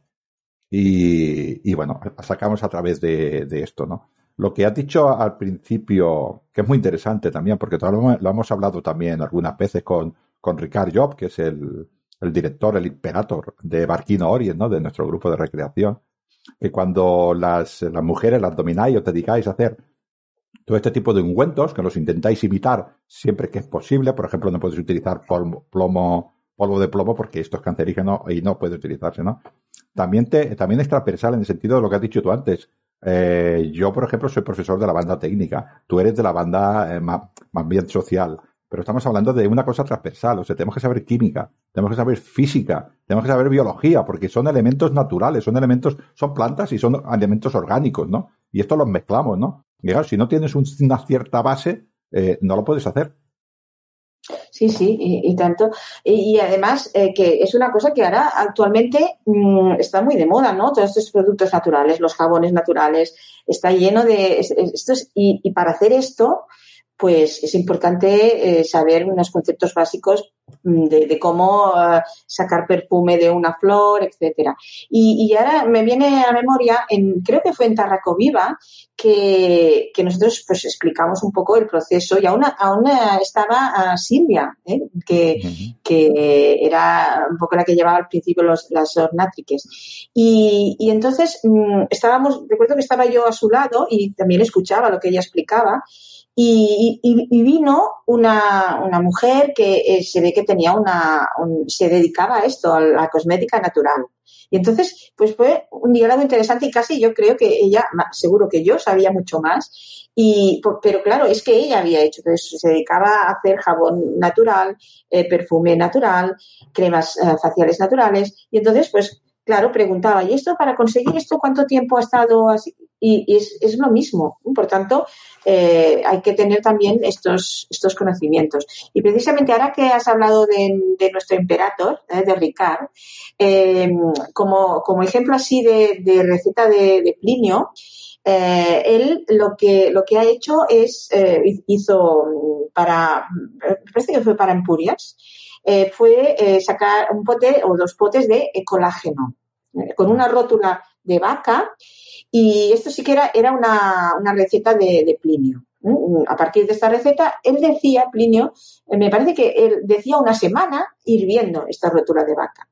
y, bueno, sacamos a través de, esto, ¿no? Lo que has dicho al principio, que es muy interesante también, porque lo, lo hemos hablado también algunas veces con, con Ricard Job, que es el, el director, el imperator de Barquino Orient, ¿no? De nuestro grupo de recreación, que cuando las, las mujeres las domináis, os dedicáis a hacer todo este tipo de ungüentos que los intentáis imitar siempre que es posible. Por ejemplo, no podéis utilizar plomo, polvo de plomo porque esto es cancerígeno y no puede utilizarse, ¿no? También, te, también es transversal en el sentido de lo que has dicho tú antes. Eh, yo, por ejemplo, soy profesor de la banda técnica. Tú eres de la banda eh, más, más, bien social. Pero estamos hablando de una cosa transversal. O sea, tenemos que saber química, tenemos que saber física, tenemos que saber biología, porque son elementos naturales, son elementos, son plantas y son elementos orgánicos, ¿no? Y esto los mezclamos, ¿no? Y claro, si no tienes una cierta base, eh, no lo puedes hacer. Sí, sí, y, tanto. Y, además eh, que es una cosa que ahora actualmente mmm, está muy de moda, ¿no? Todos estos productos naturales, los jabones naturales, está lleno de estos. Y, y para hacer esto, pues es importante eh, saber unos conceptos básicos mm, de, de cómo uh, sacar perfume de una flor, etcétera. Y, y, ahora me viene a memoria, en, creo que fue en Tarracoviva, que, que nosotros pues explicamos un poco el proceso y aún, aún estaba uh, Silvia, ¿eh? que, uh -huh. que era un poco la que llevaba al principio los, las ornátriques. Y, y entonces mmm, estábamos, recuerdo que estaba yo a su lado y también escuchaba lo que ella explicaba y, y, y, vino una, una mujer que eh, se ve que tenía una, un, se dedicaba a esto, a la cosmética natural. Y entonces, pues fue un diálogo interesante y casi yo creo que ella, seguro que yo sabía mucho más. Y, pero claro, es que ella había hecho, entonces se dedicaba a hacer jabón natural, eh, perfume natural, cremas eh, faciales naturales. Y entonces, pues claro, preguntaba, ¿y esto para conseguir esto cuánto tiempo ha estado así? Y, es, es, lo mismo. Por tanto, eh, hay que tener también estos, estos conocimientos. Y precisamente ahora que has hablado de, nuestro imperator, eh, de Ricard, eh, como, como, ejemplo así de, receta de, Plinio, eh, él lo que, lo que ha hecho es, hizo para, parece que fue para Empurias, fue sacar un pote o dos potes de colágeno, con una rótula de vaca y esto sí que era, una, una receta de, de, Plinio. A partir de esta receta, él decía, Plinio, eh, me parece que él decía una semana hirviendo esta rotura de vaca.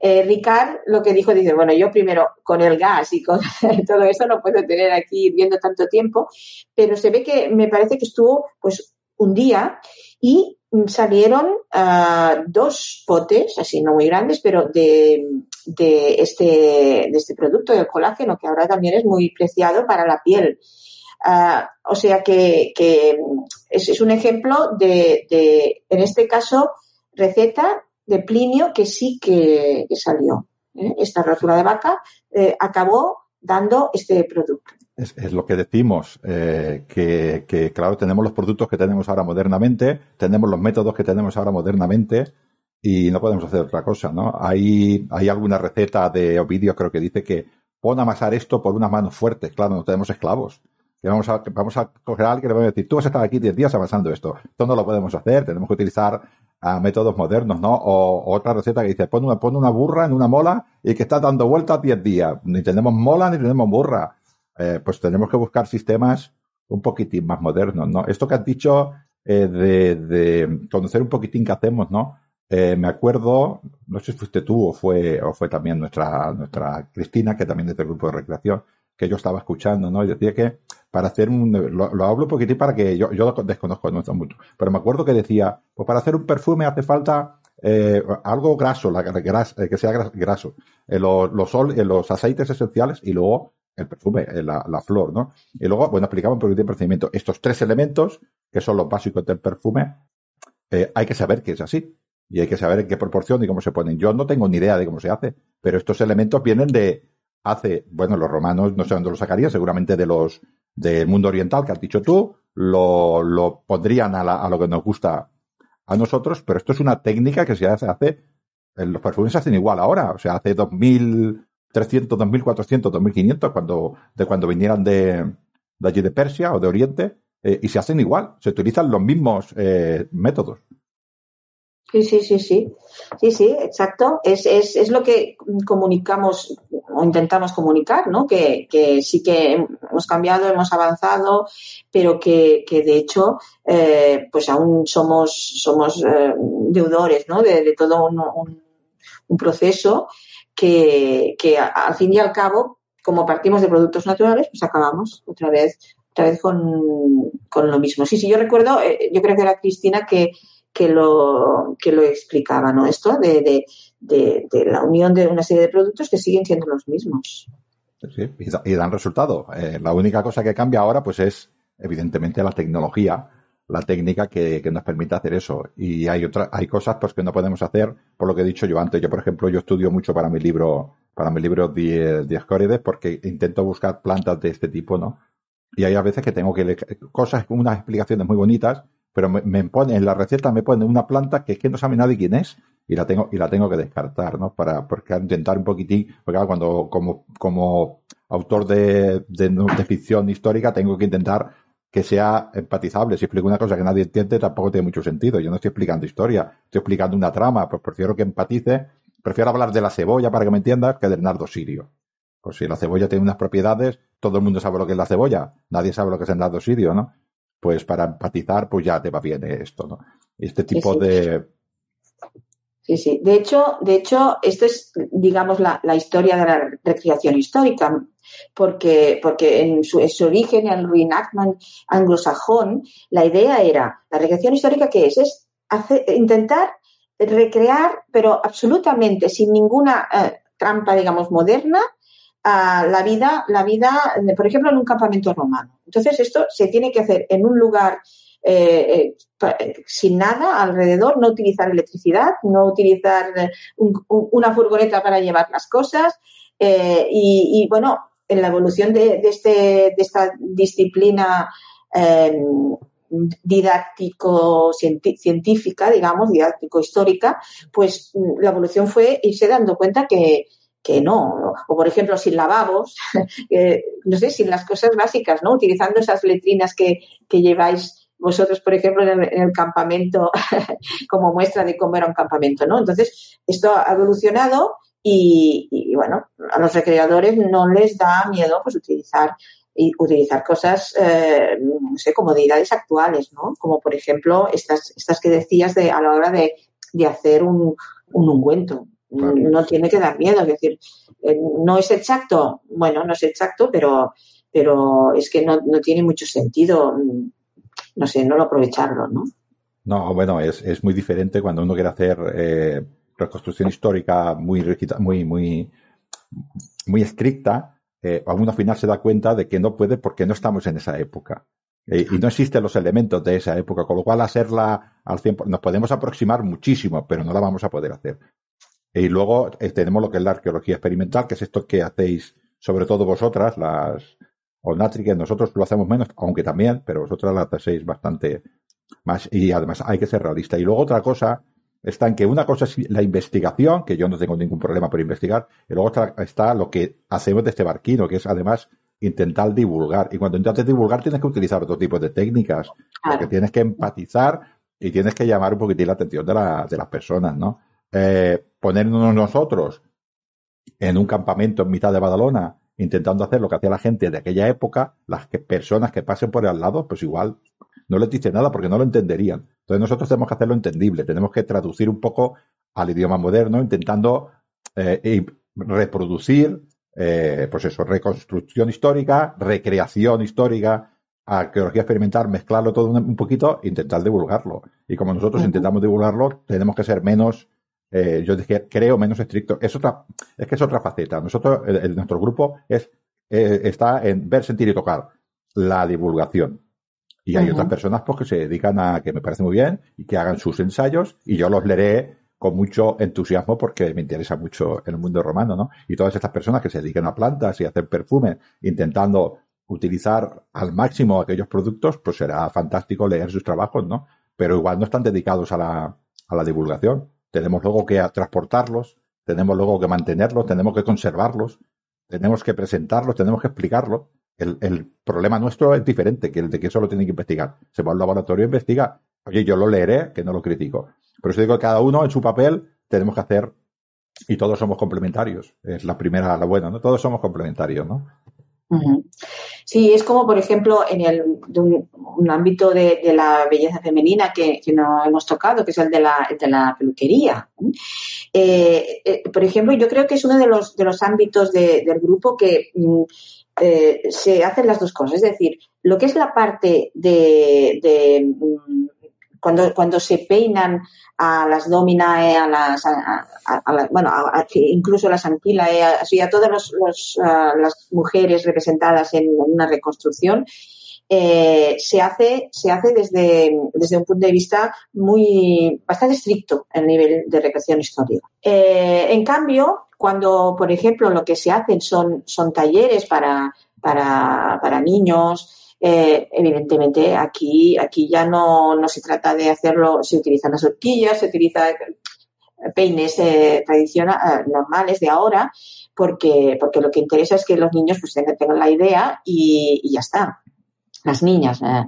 Eh, Ricard lo que dijo, dice, bueno, yo primero con el gas y con todo eso no puedo tener aquí hirviendo tanto tiempo, pero se ve que me parece que estuvo pues un día y salieron uh, dos potes, así no muy grandes, pero de, de, este, este producto, del colágeno, que ahora también es muy preciado para la piel. Uh, o sea que, es, un ejemplo de, de, en este caso, receta de Plinio que sí que, salió. ¿eh? Esta rotura de vaca eh, acabó dando este producto. Es, lo que decimos, eh, que, que, claro, tenemos los productos que tenemos ahora modernamente, tenemos los métodos que tenemos ahora modernamente y no podemos hacer otra cosa, ¿no? Hay, hay alguna receta de Ovidio, creo que dice que pon a amasar esto por unas manos fuertes. Claro, no tenemos esclavos. Que vamos a, vamos a coger a alguien y le vamos a decir, tú vas a estar aquí 10 días amasando esto. Esto no lo podemos hacer, tenemos que utilizar a métodos modernos, ¿no? O, otra receta que dice, pon una, pon una burra en una mola y que está dando vueltas 10 días. Ni tenemos mola ni tenemos burra. Eh, pues tenemos que buscar sistemas un poquitín más modernos, ¿no? Esto que has dicho eh, de, conocer un poquitín qué hacemos, ¿no? Eh, me acuerdo, no sé si fuiste tú o fue, o fue también nuestra, nuestra Cristina, que también es del grupo de recreación, que yo estaba escuchando, ¿no? Y decía que para hacer un, lo, hablo un poquitín para que yo, yo desconozco, no mucho, pero me acuerdo que decía, pues para hacer un perfume hace falta algo graso, la, que sea graso, los, los aceites esenciales y luego el perfume, la, la, flor, ¿no? Y luego, bueno, explicaba un procedimiento. Estos tres elementos, que son los básicos del perfume, hay que saber que es así. Y hay que saber en qué proporción y cómo se ponen. Yo no tengo ni idea de cómo se hace, pero estos elementos vienen de hace, bueno, los romanos no sé dónde lo sacarían, seguramente de los del mundo oriental que has dicho tú, lo, lo pondrían a, a, lo que nos gusta a nosotros, pero esto es una técnica que se hace, hace los perfumes se hacen igual ahora, o sea, hace 2300, 2400, 2500, cuando, de cuando vinieran de, de allí de Persia o de Oriente, eh, y se hacen igual, se utilizan los mismos eh, métodos. Sí, sí, sí, sí. Sí, sí, exacto. Es, es, es lo que comunicamos o intentamos comunicar, ¿no? Que, que sí que hemos cambiado, hemos avanzado, pero que, que de hecho, eh, pues aún somos, somos eh, deudores, ¿no? De, de todo un, proceso que, que al fin y al cabo, como partimos de productos naturales, pues acabamos otra vez, otra vez con, con lo mismo. Sí, sí, yo recuerdo, eh, yo creo que era Cristina que que lo, que lo explicaba, ¿no? Esto de, de, de, la unión de una serie de productos que siguen siendo los mismos. Sí, y, dan resultado. Eh, la única cosa que cambia ahora, pues es, evidentemente, la tecnología, la técnica que, nos permite hacer eso. Y hay otras, hay cosas pues que no podemos hacer, por lo que he dicho yo antes. Yo, por ejemplo, yo estudio mucho para mi libro, para mi libro Diascórides, porque intento buscar plantas de este tipo, ¿no? Y hay a veces que tengo que leer cosas unas explicaciones muy bonitas pero me, me, pone en la receta me pone una planta que es que no sabe nadie quién es y la tengo y la tengo que descartar, ¿no? Para porque intentar un poquitín, porque cuando como como autor de, de, ficción histórica tengo que intentar que sea empatizable. Si explico una cosa que nadie entiende, tampoco tiene mucho sentido. Yo no estoy explicando historia, estoy explicando una trama, pues prefiero que empatice, prefiero hablar de la cebolla para que me entiendas que del nardo sirio. Pues si la cebolla tiene unas propiedades, todo el mundo sabe lo que es la cebolla, nadie sabe lo que es el nardo sirio, ¿no? pues para empatizar, pues ya te va bien esto, ¿no? Este tipo sí, sí. de... Sí, sí. De hecho, de hecho, esto es, digamos, la, la historia de la recreación histórica, porque, porque en su, en su origen, en el reenactment anglosajón, la idea era, la recreación histórica, ¿qué es? Es intentar recrear, pero absolutamente sin ninguna eh, trampa, digamos, moderna, la vida, la vida, por ejemplo, en un campamento romano. Entonces, esto se tiene que hacer en un lugar eh, eh, sin nada alrededor, no utilizar electricidad, no utilizar un, un, una furgoneta para llevar las cosas. Y, bueno, en la evolución de, de, este, de esta disciplina eh, didáctico científica, digamos, didáctico histórica, pues la evolución fue irse dando cuenta que, que no, o por ejemplo sin lavabos, eh, no sé, sin las cosas básicas, ¿no? Utilizando esas letrinas que, que lleváis vosotros, por ejemplo, en el, en el campamento como muestra de cómo era un campamento, ¿no? Entonces, esto ha evolucionado y, y, bueno, a los recreadores no les da miedo pues utilizar y utilizar cosas, eh, no sé, comodidades actuales, ¿no? Como por ejemplo estas, estas que decías de, a la hora de, de hacer un, un ungüento. Claro. No tiene que dar miedo, es decir, eh, no es exacto, bueno, no es exacto, pero, pero es que no, no tiene mucho sentido, no sé, no lo aprovecharlo, ¿no? No, bueno, es, es muy diferente cuando uno quiere hacer eh, reconstrucción histórica muy, muy, muy, muy estricta, eh, a uno al final se da cuenta de que no puede porque no estamos en esa época. y no existen los elementos de esa época, con lo cual hacerla al 100%, nos podemos aproximar muchísimo, pero no la vamos a poder hacer. Y luego eh, tenemos lo que es la arqueología experimental, que es esto que hacéis, sobre todo vosotras, las Onatriques, nosotros lo hacemos menos, aunque también, pero vosotras la hacéis bastante más. Y además hay que ser realista. Y luego otra cosa está en que una cosa es la investigación, que yo no tengo ningún problema por investigar, y luego está lo que hacemos de este barquino, que es además intentar divulgar. Y cuando intentas divulgar tienes que utilizar otro tipo de técnicas, porque tienes que empatizar y tienes que llamar un poquitín la atención de, la, de las personas, ¿no? Eh, ponernos nosotros en un campamento en mitad de Badalona, intentando hacer lo que hacía la gente de aquella época, las personas que pasen por al lado, pues igual no les dice nada porque no lo entenderían. Entonces nosotros tenemos que hacerlo entendible, tenemos que traducir un poco al idioma moderno, intentando eh, reproducir, eh, pues eso, reconstrucción histórica, recreación histórica, arqueología experimental, mezclarlo todo un, poquito, intentar divulgarlo. Y como nosotros intentamos divulgarlo, tenemos que ser menos eh, yo dije, creo menos estricto. Es otra, es que es otra faceta. Nosotros, el, nuestro grupo es, eh, está en ver, sentir y tocar la divulgación. Y hay otras personas pues, que se dedican a, que me parece muy bien, y que hagan sus ensayos, y yo los leeré con mucho entusiasmo porque me interesa mucho el mundo romano, ¿no? Y todas estas personas que se dedican a plantas y a hacer perfume, intentando utilizar al máximo aquellos productos, pues será fantástico leer sus trabajos, ¿no? Pero igual no están dedicados a la, a la divulgación tenemos luego que transportarlos, tenemos luego que mantenerlos, tenemos que conservarlos, tenemos que presentarlos, tenemos que explicarlos. El, problema nuestro es diferente que el de que solo tienen que investigar. Se va al laboratorio e investiga. Oye, yo lo leeré, que no lo critico. Pero eso digo que cada uno en su papel tenemos que hacer y todos somos complementarios. Es la primera, la buena, ¿no? Todos somos complementarios, ¿no? Sí, es como, por ejemplo, en el, un, ámbito de, la belleza femenina que, no hemos tocado, que es el de la, de la peluquería. Eh, eh, por ejemplo, yo creo que es uno de los, de los ámbitos del grupo que mm, eh, se hacen las dos cosas. Es decir, lo que es la parte de, mm, cuando, cuando se peinan a las dominae, a las, bueno, incluso a las anquilae, a, todas las mujeres representadas en, una reconstrucción, eh, se hace, se hace desde, desde un punto de vista muy, bastante estricto el nivel de recreación histórica. Eh, en cambio, cuando, por ejemplo, lo que se hacen son, son talleres para, para, para niños, eh, evidentemente aquí, aquí ya no, no se trata de hacerlo, se utilizan las horquillas, se utilizan peines eh, tradicionales, eh, normales de ahora, porque, porque lo que interesa es que los niños pues tengan, la idea y, y ya está las niñas. Eh.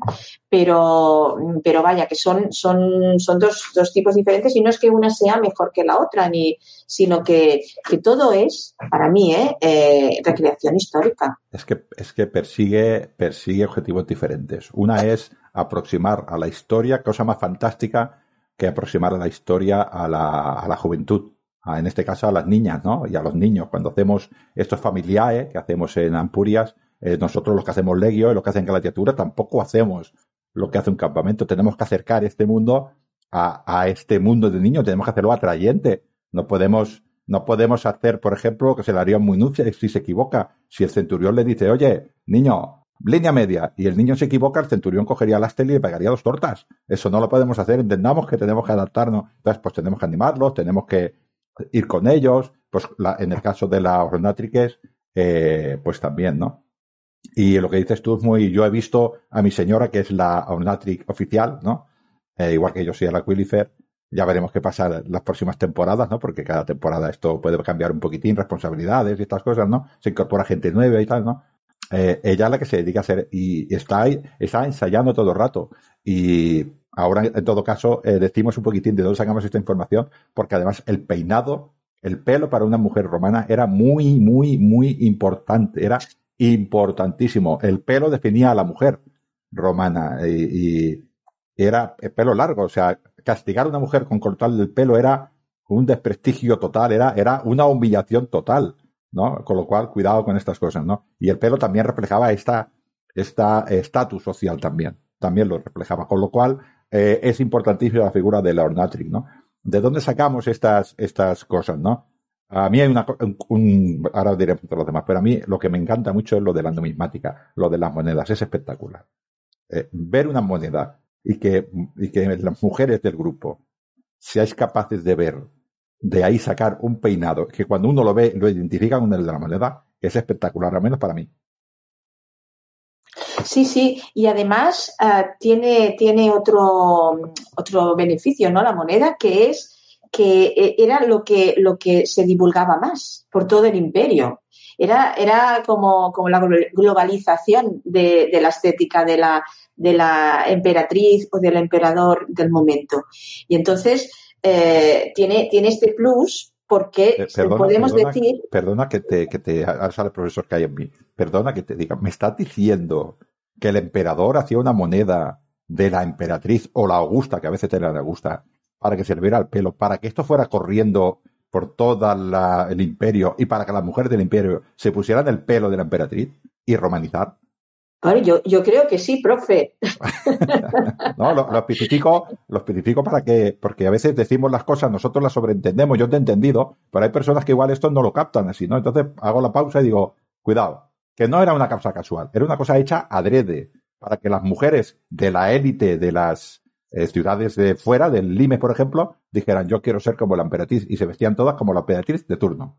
Pero, pero vaya, que son, son, son dos, dos, tipos diferentes y no es que una sea mejor que la otra, ni, sino que, que todo es, para mí, ¿eh? eh recreación histórica. Es que, es que persigue, persigue objetivos diferentes. Una es aproximar a la historia, cosa más fantástica que aproximar a la historia a la, a la juventud. en este caso a las niñas, ¿no? Y a los niños. Cuando hacemos estos familiares que hacemos en Ampurias, eh, nosotros los que hacemos legio y los que hacen gladiatura tampoco hacemos lo que hace un campamento. Tenemos que acercar este mundo a, este mundo de niños, tenemos que hacerlo atrayente. No podemos, no podemos hacer, por ejemplo, que se le haría muy nuche si se equivoca. Si el centurión le dice, oye, niño, línea media, y el niño se equivoca, el centurión cogería la estela y le pegaría dos tortas. Eso no lo podemos hacer, entendamos que tenemos que adaptarnos. Entonces, pues tenemos que animarlos, tenemos que ir con ellos. Pues en el caso de la ornatriques, eh, pues también, ¿no? Y lo que dices tú es muy, yo he visto a mi señora, que es la Omnatric oficial, ¿no? Eh, igual que yo soy la Quilifer, ya veremos qué pasa las próximas temporadas, ¿no? Porque cada temporada esto puede cambiar un poquitín, responsabilidades y estas cosas, ¿no? Se incorpora gente nueva y tal, ¿no? Eh, ella es la que se dedica a hacer y está ahí, está ensayando todo el rato. Y ahora, en todo caso, eh, decimos un poquitín de dónde sacamos esta información, porque además el peinado, el pelo para una mujer romana era muy, muy, muy importante. Era importantísimo. El pelo definía a la mujer romana y, era el pelo largo. O sea, castigar a una mujer con cortarle el pelo era un desprestigio total, era, era una humillación total, ¿no? Con lo cual, cuidado con estas cosas, ¿no? Y el pelo también reflejaba esta esta estatus social también, también lo reflejaba, con lo cual eh, es importantísima la figura de la ornatrix, ¿no? ¿De dónde sacamos estas, estas cosas, no? A mí hay una, un, ahora diré los demás, pero a mí lo que me encanta mucho es lo de la numismática, lo de las monedas, es espectacular. eh, ver una moneda y que, y que las mujeres del grupo seáis capaces de ver, de ahí sacar un peinado, que cuando uno lo ve, lo identifica con el de la moneda, es espectacular, al menos para mí. Sí, sí, y además uh, tiene, tiene otro, otro beneficio, ¿no? La moneda, que es que eh, era lo que, lo que se divulgaba más por todo el imperio. Era, era como, como la globalización de, de la estética de la, de la emperatriz o del emperador del momento. Y entonces eh, tiene, tiene este plus porque Eh, perdona, podemos perdona, decir perdona que te, que te, el profesor que hay en mí. Perdona que te diga, ¿me estás diciendo que el emperador hacía una moneda de la emperatriz o la Augusta, que a veces era la Augusta, para que sirviera al pelo, para que esto fuera corriendo por todo el imperio y para que las mujeres del imperio se pusieran el pelo de la emperatriz y romanizar? Bueno, yo, yo creo que sí, profe. No, lo, lo especifico, lo especifico para que, porque a veces decimos las cosas, nosotros las sobreentendemos, yo te he entendido, pero hay personas que igual esto no lo captan así, ¿no? Entonces hago la pausa y digo, cuidado, que no era una causa casual, era una cosa hecha adrede, para que las mujeres de la élite de las eh, ciudades de fuera, del Limes, por ejemplo, dijeran, yo quiero ser como la emperatriz, y se vestían todas como la emperatriz de turno.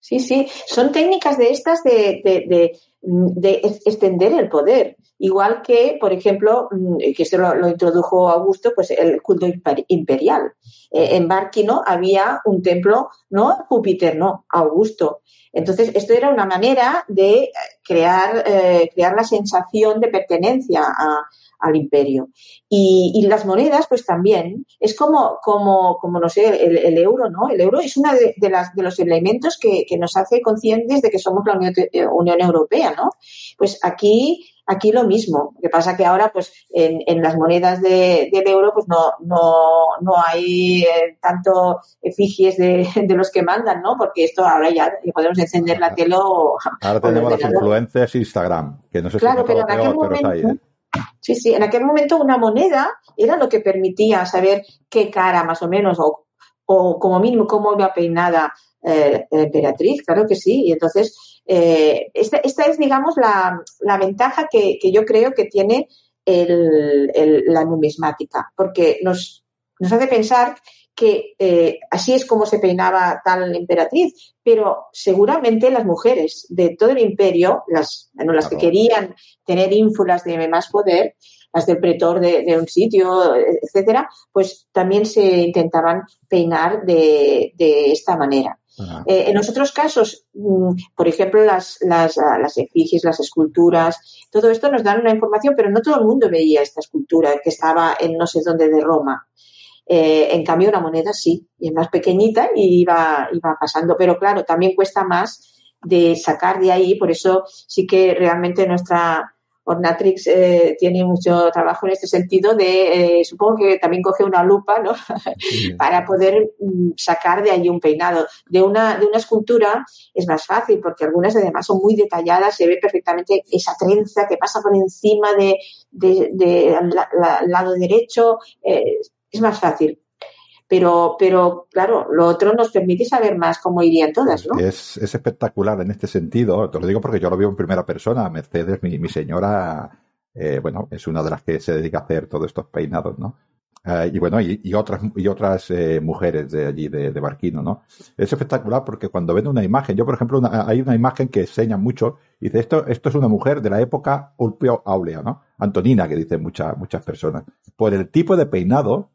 Sí, sí, son técnicas de estas de, de, de, de extender el poder. Igual que, por ejemplo, mm, que esto lo, introdujo Augusto, pues el culto imper- imperial. Eh, en Bárquino había un templo, no Júpiter, no, Augusto. Entonces, esto era una manera de eh, crear, eh, crear la sensación de pertenencia a, al imperio. Y, y, las monedas, pues también, es como, como, como no sé, el, euro, ¿no? El euro es uno de, las, de los elementos que, que, nos hace conscientes de que somos la Unión Europea, ¿no? Pues aquí, aquí lo mismo. Lo que pasa que ahora, pues, en, en las monedas de, del euro, pues no, no, no hay eh, tanto efigies de, de, los que mandan, ¿no? Porque esto ahora ya podemos encender la tele o. Ahora tenemos las influencers Instagram, que no sé claro, si pero en aquel peor, momento, pero ¿eh? Sí, sí, en aquel momento una moneda era lo que permitía saber qué cara más o menos o, o como mínimo cómo iba peinada eh, la emperatriz, claro que sí. Y entonces, eh, esta, esta, es, digamos, la, la ventaja que, que, yo creo que tiene el, el, la numismática, porque nos, nos hace pensar que eh, así es como se peinaba tal emperatriz, pero seguramente las mujeres de todo el imperio, las, bueno, las claro. que querían tener ínfulas de más poder, las del pretor de, de un sitio, etcétera, pues también se intentaban peinar de, de esta manera. Eh, en los otros casos, mmm, por ejemplo, las, las, las efigies, las esculturas, todo esto nos dan una información, pero no todo el mundo veía esta escultura que estaba en no sé dónde de Roma. Eh, en cambio, una moneda sí, y es más pequeñita y iba, iba pasando. Pero claro, también cuesta más de sacar de ahí, por eso sí que realmente nuestra Ornatrix eh, tiene mucho trabajo en este sentido de, eh, supongo que también coge una lupa, ¿no? Para poder mm, sacar de ahí un peinado. De una, de una escultura es más fácil porque algunas además son muy detalladas, se ve perfectamente esa trenza que pasa por encima de, de, de la, la, lado derecho, eh, es más fácil. Pero, pero, claro, lo otro nos permite saber más cómo irían todas, ¿no? Es, es espectacular en este sentido. Te lo digo porque yo lo veo en primera persona. Mercedes, mi, señora, eh, bueno, es una de las que se dedica a hacer todos estos peinados, ¿no? Uh, y bueno, y, y, otras, y otras eh, mujeres de allí, de, de, Barquino, ¿no? Es espectacular porque cuando ven una imagen, yo por ejemplo, una, hay una imagen que enseña mucho, y dice, esto, esto es una mujer de la época Ulpio Aulea, ¿no? Antonina, que dicen muchas, muchas personas. Por el tipo de peinado,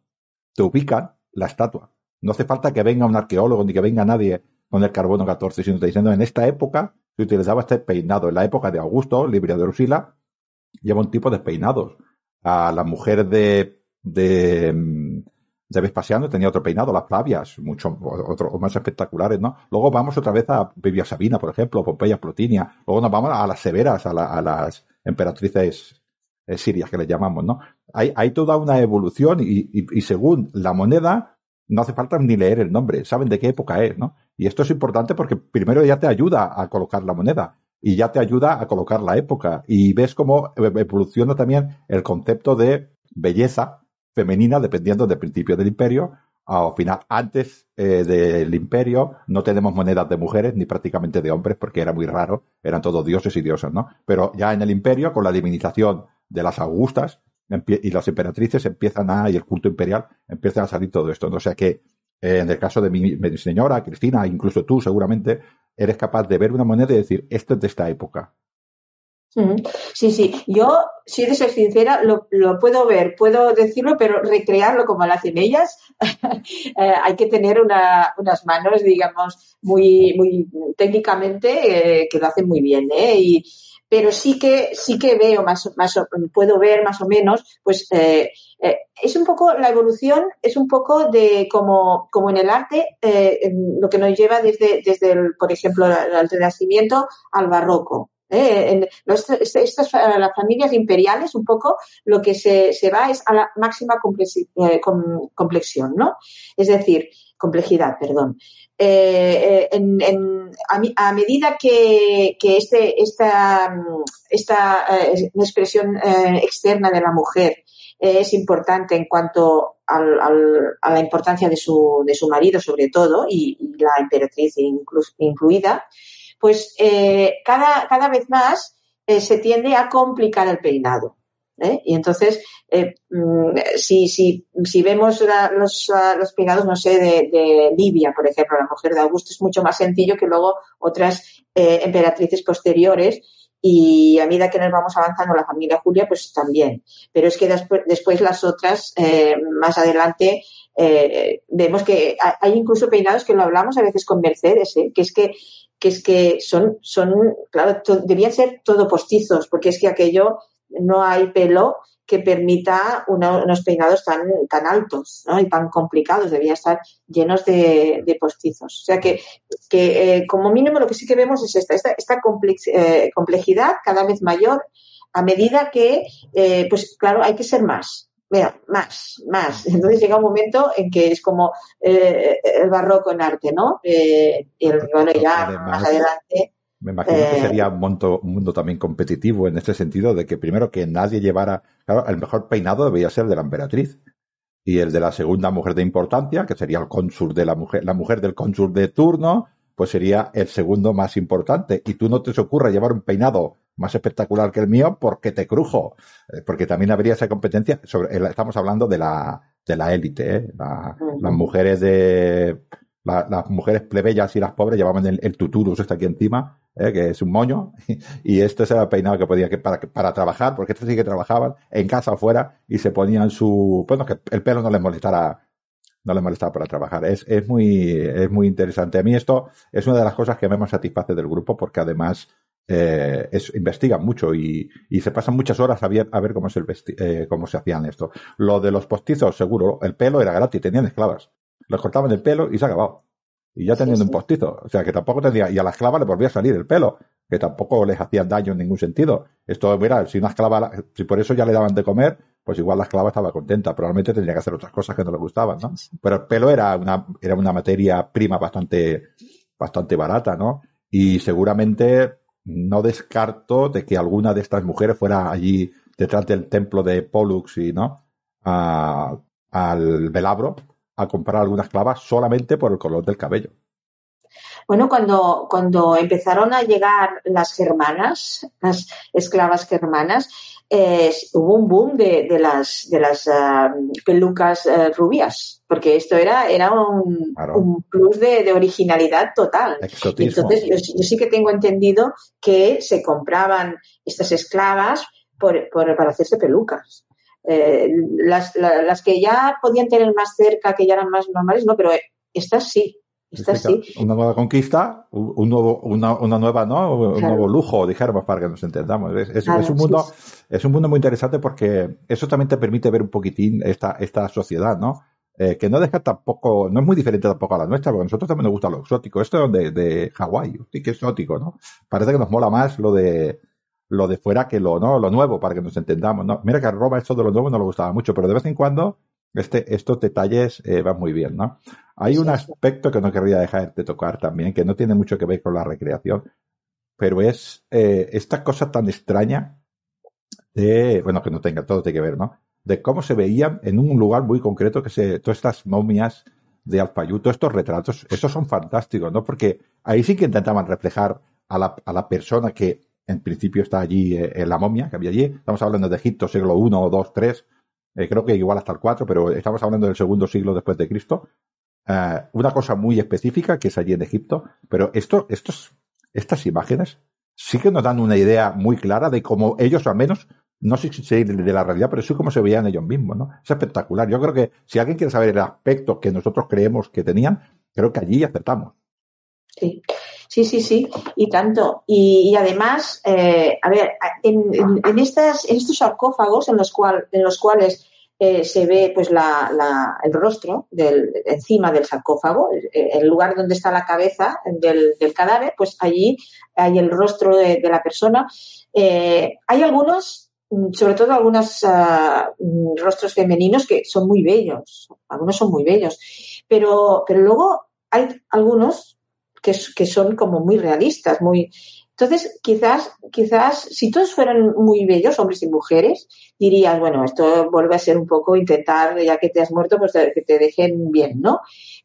te ubican la estatua. No hace falta que venga un arqueólogo ni que venga nadie con el carbono 14, sino te diciendo en esta época se utilizaba este peinado. En la época de Augusto, Libria de Drusila, lleva un tipo de peinados. A la mujer de, de, de Vespasiano tenía otro peinado, las Flavias, mucho otro, más espectaculares, ¿no? Luego vamos otra vez a Vivia Sabina, por ejemplo, Pompeya Plotinia. Luego nos vamos a las severas, a, a las emperatrices eh, sirias que le llamamos, ¿no? Hay, toda una evolución y, según la moneda no hace falta ni leer el nombre, saben de qué época es, ¿no? Y esto es importante porque primero ya te ayuda a colocar la moneda y ya te ayuda a colocar la época y ves cómo evoluciona también el concepto de belleza femenina dependiendo del principio del imperio al final, antes eh, del imperio, no tenemos monedas de mujeres ni prácticamente de hombres porque era muy raro, eran todos dioses y diosas, ¿no? Pero ya en el imperio, con la divinización de las Augustas y las emperatrices empiezan a, y el culto imperial empiezan a salir todo esto. ¿no? O sea que eh, en el caso de mi, señora, Cristina, incluso tú seguramente, eres capaz de ver una moneda y decir, esto es de esta época. Sí, sí, yo, si de ser sincera, lo, puedo ver, puedo decirlo, pero recrearlo como lo hacen ellas, eh, hay que tener unas manos, digamos, muy, muy técnicamente, eh, que lo hacen muy bien, ¿eh? Y, pero sí que, sí que veo más, más, puedo ver más o menos, pues, eh, es un poco, la evolución es un poco de como, como en el arte, lo que nos lleva desde, desde por ejemplo, el Renacimiento al Barroco. ¿eh? En estas, las familias imperiales, un poco lo que se, se va es a la máxima eh, complexión, ¿no? Es decir, complejidad, perdón. Eh, en, a, medida que, este, esta, esta expresión externa de la mujer es importante en cuanto al, a la importancia de su, de su marido, sobre todo, y, la emperatriz incluida, pues eh, cada, cada vez más eh, se tiende a complicar el peinado. ¿Eh? Y entonces, mm, si, si, si, vemos los, los, peinados, no sé, de, de, Livia, por ejemplo, la mujer de Augusto, es mucho más sencillo que luego otras emperatrices posteriores. Y a medida que nos vamos avanzando la familia Julia, pues también. Pero es que después, después las otras, más adelante, vemos que hay incluso peinados que lo hablamos a veces con Mercedes, que es que que es que son, son claro, debían ser todo postizos, porque es que aquello no hay pelo que permita unos peinados tan, tan altos ¿no? y tan complicados, debían estar llenos de, postizos. O sea que, que eh, como mínimo lo que sí que vemos es esta, esta, esta eh, complejidad cada vez mayor a medida que, eh, pues claro, hay que ser más mira, más, más. Entonces llega un momento en que es como eh, el barroco en arte, ¿no? Eh, y el, bueno, ya más adelante. Me imagino que eh, sería un mundo, un mundo también competitivo en este sentido de que primero que nadie llevara, claro, el mejor peinado debería ser de la emperatriz y el de la segunda mujer de importancia, que sería el cónsul de la mujer, la mujer del cónsul de turno, pues sería el segundo más importante. Y tú no te ocurra llevar un peinado más espectacular que el mío porque te crujo. Eh, porque también habría esa competencia. Sobre, estamos hablando de la, de la élite, ¿eh? Las mujeres de, las mujeres plebeyas y las pobres llevaban el, el tuturus este aquí encima, ¿eh? que es un moño, y este era el peinado que podía que para, para trabajar, porque estos sí que trabajaban en casa o fuera y se ponían su, bueno, que el pelo no les molestara no le molestaba para trabajar. Es, es, muy, es muy interesante. A mí esto es una de las cosas que me más satisface del grupo porque además eh, es, investigan mucho y, y, se pasan muchas horas a ver, a ver cómo, se eh, cómo se hacían esto. Lo de los postizos, seguro, el pelo era gratis, tenían esclavas. Les cortaban el pelo y se acabado. Y ya teniendo un postizo. O sea, que tampoco tendría, y a la esclava le volvía a salir el pelo, que tampoco les hacían daño en ningún sentido. Esto, mira, si una esclava, si por eso ya le daban de comer, pues igual la esclava estaba contenta. Probablemente tendría que hacer otras cosas que no le gustaban, ¿no? Pero el pelo era una, era una materia prima bastante, bastante barata, ¿no? Y seguramente no descarto de que alguna de estas mujeres fuera allí detrás del templo de Pollux y, ¿no? al Velabro a comprar algunas clavas solamente por el color del cabello. Bueno, cuando, cuando empezaron a llegar las germanas, las esclavas germanas, eh, hubo un boom de, de las, de las uh, pelucas uh, rubias, porque esto era, era un, claro. un plus de, de, originalidad total. Exotismo. Entonces, yo, yo, sí que tengo entendido que se compraban estas esclavas por, por, para hacerse pelucas. Eh, las, la, las que ya podían tener más cerca, que ya eran más normales, no, pero estas sí, una nueva conquista, un nuevo, una, una nueva, ¿no? Un nuevo lujo, dijéramos, para que nos entendamos. Es, es, es un mundo, es un mundo muy interesante porque eso también te permite ver un poquitín esta, esta sociedad, ¿no? Eh, que no deja tampoco, no es muy diferente tampoco a la nuestra, porque a nosotros también nos gusta lo exótico. Esto de, de Hawái, sí que exótico, ¿no? Parece que nos mola más lo de, lo de fuera que lo, ¿no? Lo nuevo, para que nos entendamos, ¿no? Mira que a Roma esto de lo nuevo no le gustaba mucho, pero de vez en cuando este, estos detalles eh, van muy bien, ¿no? Hay un aspecto que no querría dejar de tocar también, que no tiene mucho que ver con la recreación, pero es eh, esta cosa tan extraña de, bueno, que no tenga todo tiene que ver, ¿no? De cómo se veían en un lugar muy concreto que se, todas estas momias de Alpayú, todos estos retratos, esos son fantásticos, ¿no? Porque ahí sí que intentaban reflejar a la, a la persona que en principio está allí eh, en la momia que había allí. Estamos hablando de Egipto, siglo I, II, III, creo que igual hasta el 4, pero estamos hablando del segundo siglo después de Cristo. Eh, una cosa muy específica que es allí en Egipto, pero esto, estos, estas imágenes sí que nos dan una idea muy clara de cómo ellos, al menos, no sé si de la realidad, pero sí cómo se veían ellos mismos, ¿no? Es espectacular. Yo creo que si alguien quiere saber el aspecto que nosotros creemos que tenían, creo que allí acertamos. Sí, sí, sí, sí, y tanto. Y, además, eh, a ver, en, estas, en estos sarcófagos en los, cual, en los cuales eh, se ve pues la, el rostro encima del sarcófago, el lugar donde está la cabeza del, cadáver, pues allí hay el rostro de, la persona. Eh, hay algunos, sobre todo algunos ah, rostros femeninos que son muy bellos, algunos son muy bellos, pero, pero luego hay algunos que, son como muy realistas, muy, entonces, quizás, quizás, si todos fueran muy bellos, hombres y mujeres, dirías, bueno, esto vuelve a ser un poco intentar, ya que te has muerto, pues que te dejen bien, ¿no?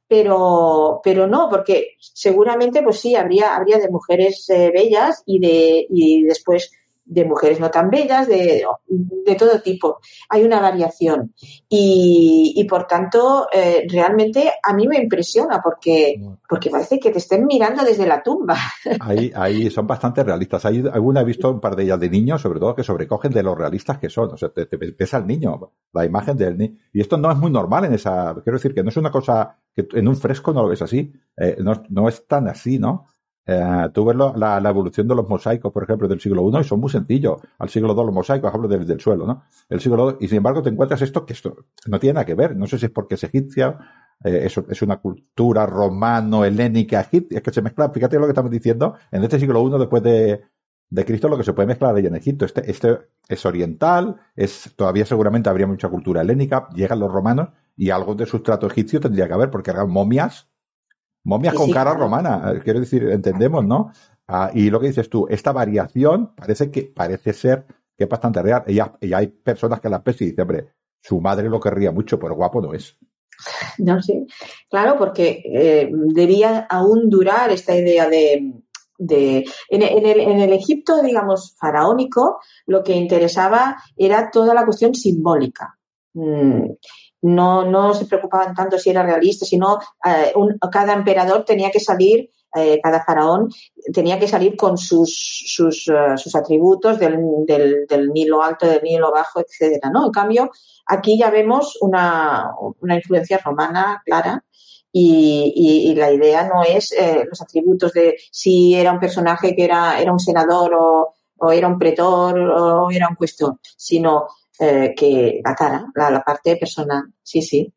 Pero, pero no, porque seguramente, pues sí, habría, habría de mujeres eh, bellas y de, y después de mujeres no tan bellas, de, de todo tipo. Hay una variación. Y, y por tanto, eh, realmente a mí me impresiona porque, porque parece que te estén mirando desde la tumba. Ahí, ahí son bastante realistas. Hay, alguna he visto un par de ellas de niños, sobre todo, que sobrecogen de los realistas que son. O sea, te, pesa el niño, la imagen del niño. Y esto no es muy normal en esa, quiero decir que no es una cosa que en un fresco no lo ves así. Eh, no, no es tan así, ¿no? Eh, tú ves la, evolución de los mosaicos, por ejemplo, del siglo I, y son muy sencillos. Al siglo II los mosaicos, hablo del, del suelo, ¿no? El siglo II, y sin embargo te encuentras esto que esto no tiene nada que ver. No sé si es porque es egipcia, eh, es, una cultura romano-helénica egipcia, es que se mezcla, fíjate lo que estamos diciendo, en este siglo I después de, de Cristo lo que se puede mezclar ahí en Egipto. Este, este es oriental, es, todavía seguramente habría mucha cultura helénica, llegan los romanos y algo de sustrato egipcio tendría que haber, porque eran momias Momias con cara romana, eh, quiero decir, entendemos, ¿no? Ah, y lo que dices tú, esta variación parece que parece ser que es bastante real. Y, hay personas que la ves y dicen, hombre, su madre lo querría mucho, pero guapo no es. No, sí. Claro, porque eh, debía aún durar esta idea de, de en, el, en, el, Egipto, digamos, faraónico, lo que interesaba era toda la cuestión simbólica. Mm, no, no se preocupaban tanto si era realista, sino eh, cada emperador tenía que salir, eh, cada faraón tenía que salir con sus, sus, eh, atributos del, Nilo alto, del Nilo bajo, etcétera, ¿no? En cambio, aquí ya vemos una, una influencia romana clara y, y, la idea no es los atributos de si era un personaje que era, era un senador o, o era un pretor o era un cuestión, sino eh, que la cara, la, parte personal. Sí, sí.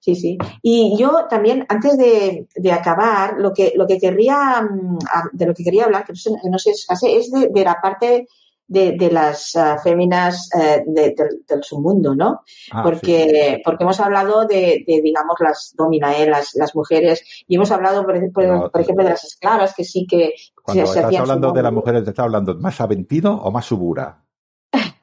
Sí, sí. Y yo también, antes de, de, acabar, lo que, lo que querría, mm, de lo que quería hablar, que no sé, es de, de la parte de, de las uh, féminas uh, del submundo, ¿no? Ah, porque, porque hemos hablado de, digamos, las dominae, las, las mujeres, y hemos hablado, por, ejemplo, por ejemplo de las esclavas, que sí que... Cuando se, estás hablando de las mujeres, ¿te estás hablando más aventino o más subura?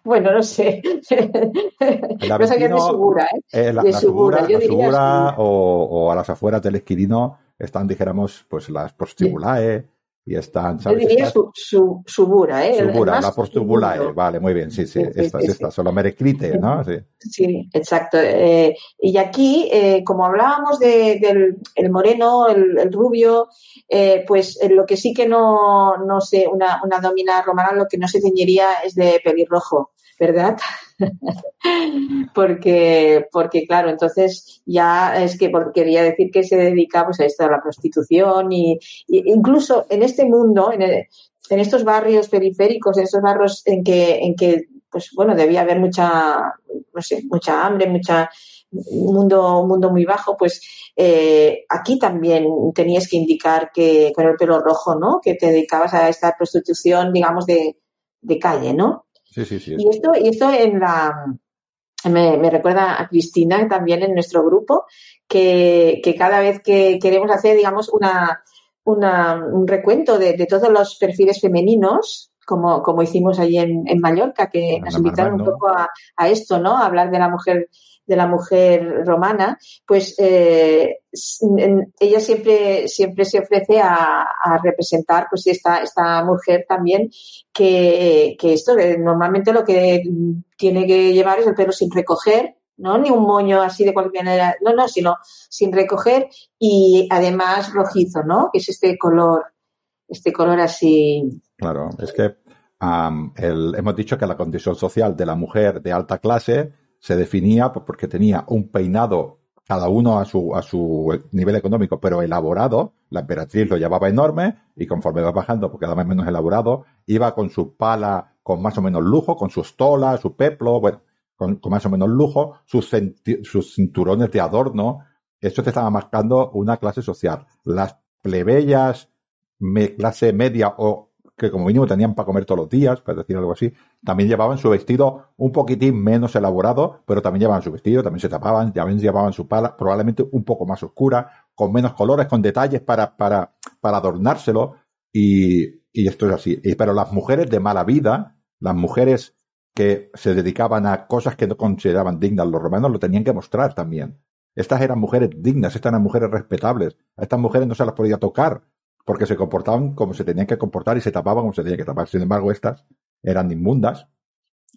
Bueno, no sé. no sabía de Segura, ¿eh? eh la, de Segura, yo diría o, o, a las afueras del Esquirino están, dijéramos, pues las prostibulae, y están, ¿sabes? Yo diría su, su, subura, ¿eh? Subura, la postubulae, vale, muy bien, sí, sí, sí estas, sí, estas, merecrite, ¿no? Sí, sí exacto. Eh, y aquí, eh, como hablábamos de, del el moreno, el, el rubio, eh, pues lo que sí que no, no sé, una, una domina romana lo que no se teñiría es de pelirrojo. ¿verdad? porque, porque, claro, entonces ya es que quería decir que se dedica pues, a esto, a la prostitución y, incluso en este mundo, en, en, estos barrios periféricos, en estos barrios en que, en que, pues bueno, debía haber mucha, no sé, mucha hambre, mucha un mundo, un mundo muy bajo, pues eh, aquí también tenías que indicar que con el pelo rojo, ¿no? Que te dedicabas a esta prostitución, digamos, de, de calle, ¿no? Y esto, y esto en la, me, recuerda a Cristina también en nuestro grupo, que, cada vez que queremos hacer, digamos, una, un recuento de, todos los perfiles femeninos como, como hicimos allí en, en Mallorca, que nos invitaron un poco a, a, esto, ¿no? A hablar de la mujer de la mujer romana, pues eh, ella siempre, siempre se ofrece a, representar pues esta, esta mujer también que, que esto, normalmente lo que tiene que llevar es el pelo sin recoger, ¿no? Ni un moño así de cualquier manera, no, no, sino sin recoger y además rojizo, ¿no? Que es este color, este color así. Claro, es que um, el, hemos dicho que la condición social de la mujer de alta clase se definía porque tenía un peinado cada uno a su, a su nivel económico, pero elaborado. La emperatriz lo llevaba enorme y conforme va bajando, porque cada vez menos elaborado, iba con su pala con más o menos lujo, con su estola, su peplo, bueno, con, más o menos lujo, sus, sus cinturones de adorno. Esto te estaba marcando una clase social. Las plebeyas, me, clase media o que como mínimo tenían para comer todos los días, para decir algo así, también llevaban su vestido un poquitín menos elaborado, pero también llevaban su vestido, también se tapaban, también llevaban su pala, probablemente un poco más oscura, con menos colores, con detalles para, para, para adornárselo, y, y esto es así. pero las mujeres de mala vida, las mujeres que se dedicaban a cosas que no consideraban dignas los romanos, lo tenían que mostrar también. Estas eran mujeres dignas, estas eran mujeres respetables. A estas mujeres no se las podía tocar, porque se comportaban como se tenían que comportar y se tapaban como se tenían que tapar. Sin embargo, estas eran inmundas,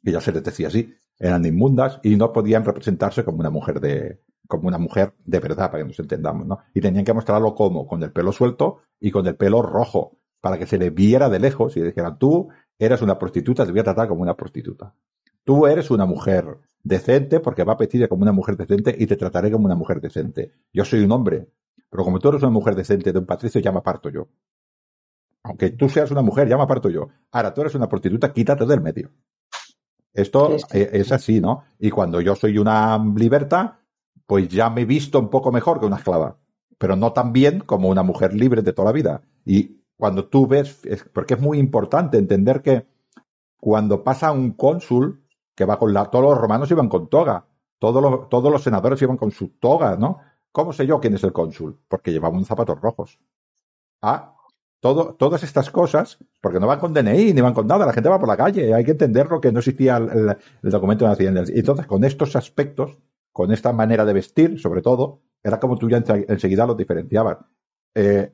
que ya se les decía así, eran inmundas y no podían representarse como una mujer de, como una mujer de verdad, para que nos entendamos, ¿no? Y tenían que mostrarlo como, con el pelo suelto y con el pelo rojo, para que se le viera de lejos y dijeran, tú eres una prostituta, te voy a tratar como una prostituta. Tú eres una mujer decente porque va a vestir como una mujer decente y te trataré como una mujer decente. Yo soy un hombre pero como tú eres una mujer decente de un patricio, ya me aparto yo. Aunque tú seas una mujer, ya me aparto yo. Ahora, tú eres una prostituta, quítate del medio. Esto es así, ¿no? Y cuando yo soy una liberta, pues ya me he visto un poco mejor que una esclava. Pero no tan bien como una mujer libre de toda la vida. Y cuando tú ves, porque es muy importante entender que cuando pasa un cónsul que va con la, todos los romanos iban con toga, todos los, todos los senadores iban con su toga, ¿no? ¿Cómo sé yo quién es el cónsul? Porque llevaba unos zapatos rojos. Ah, todo, todas estas cosas, porque no van con DNI ni van con nada, la gente va por la calle, hay que entenderlo que no existía el, documento de. Y entonces, con estos aspectos, con esta manera de vestir, sobre todo, era como tú ya enseguida los diferenciabas. Eh,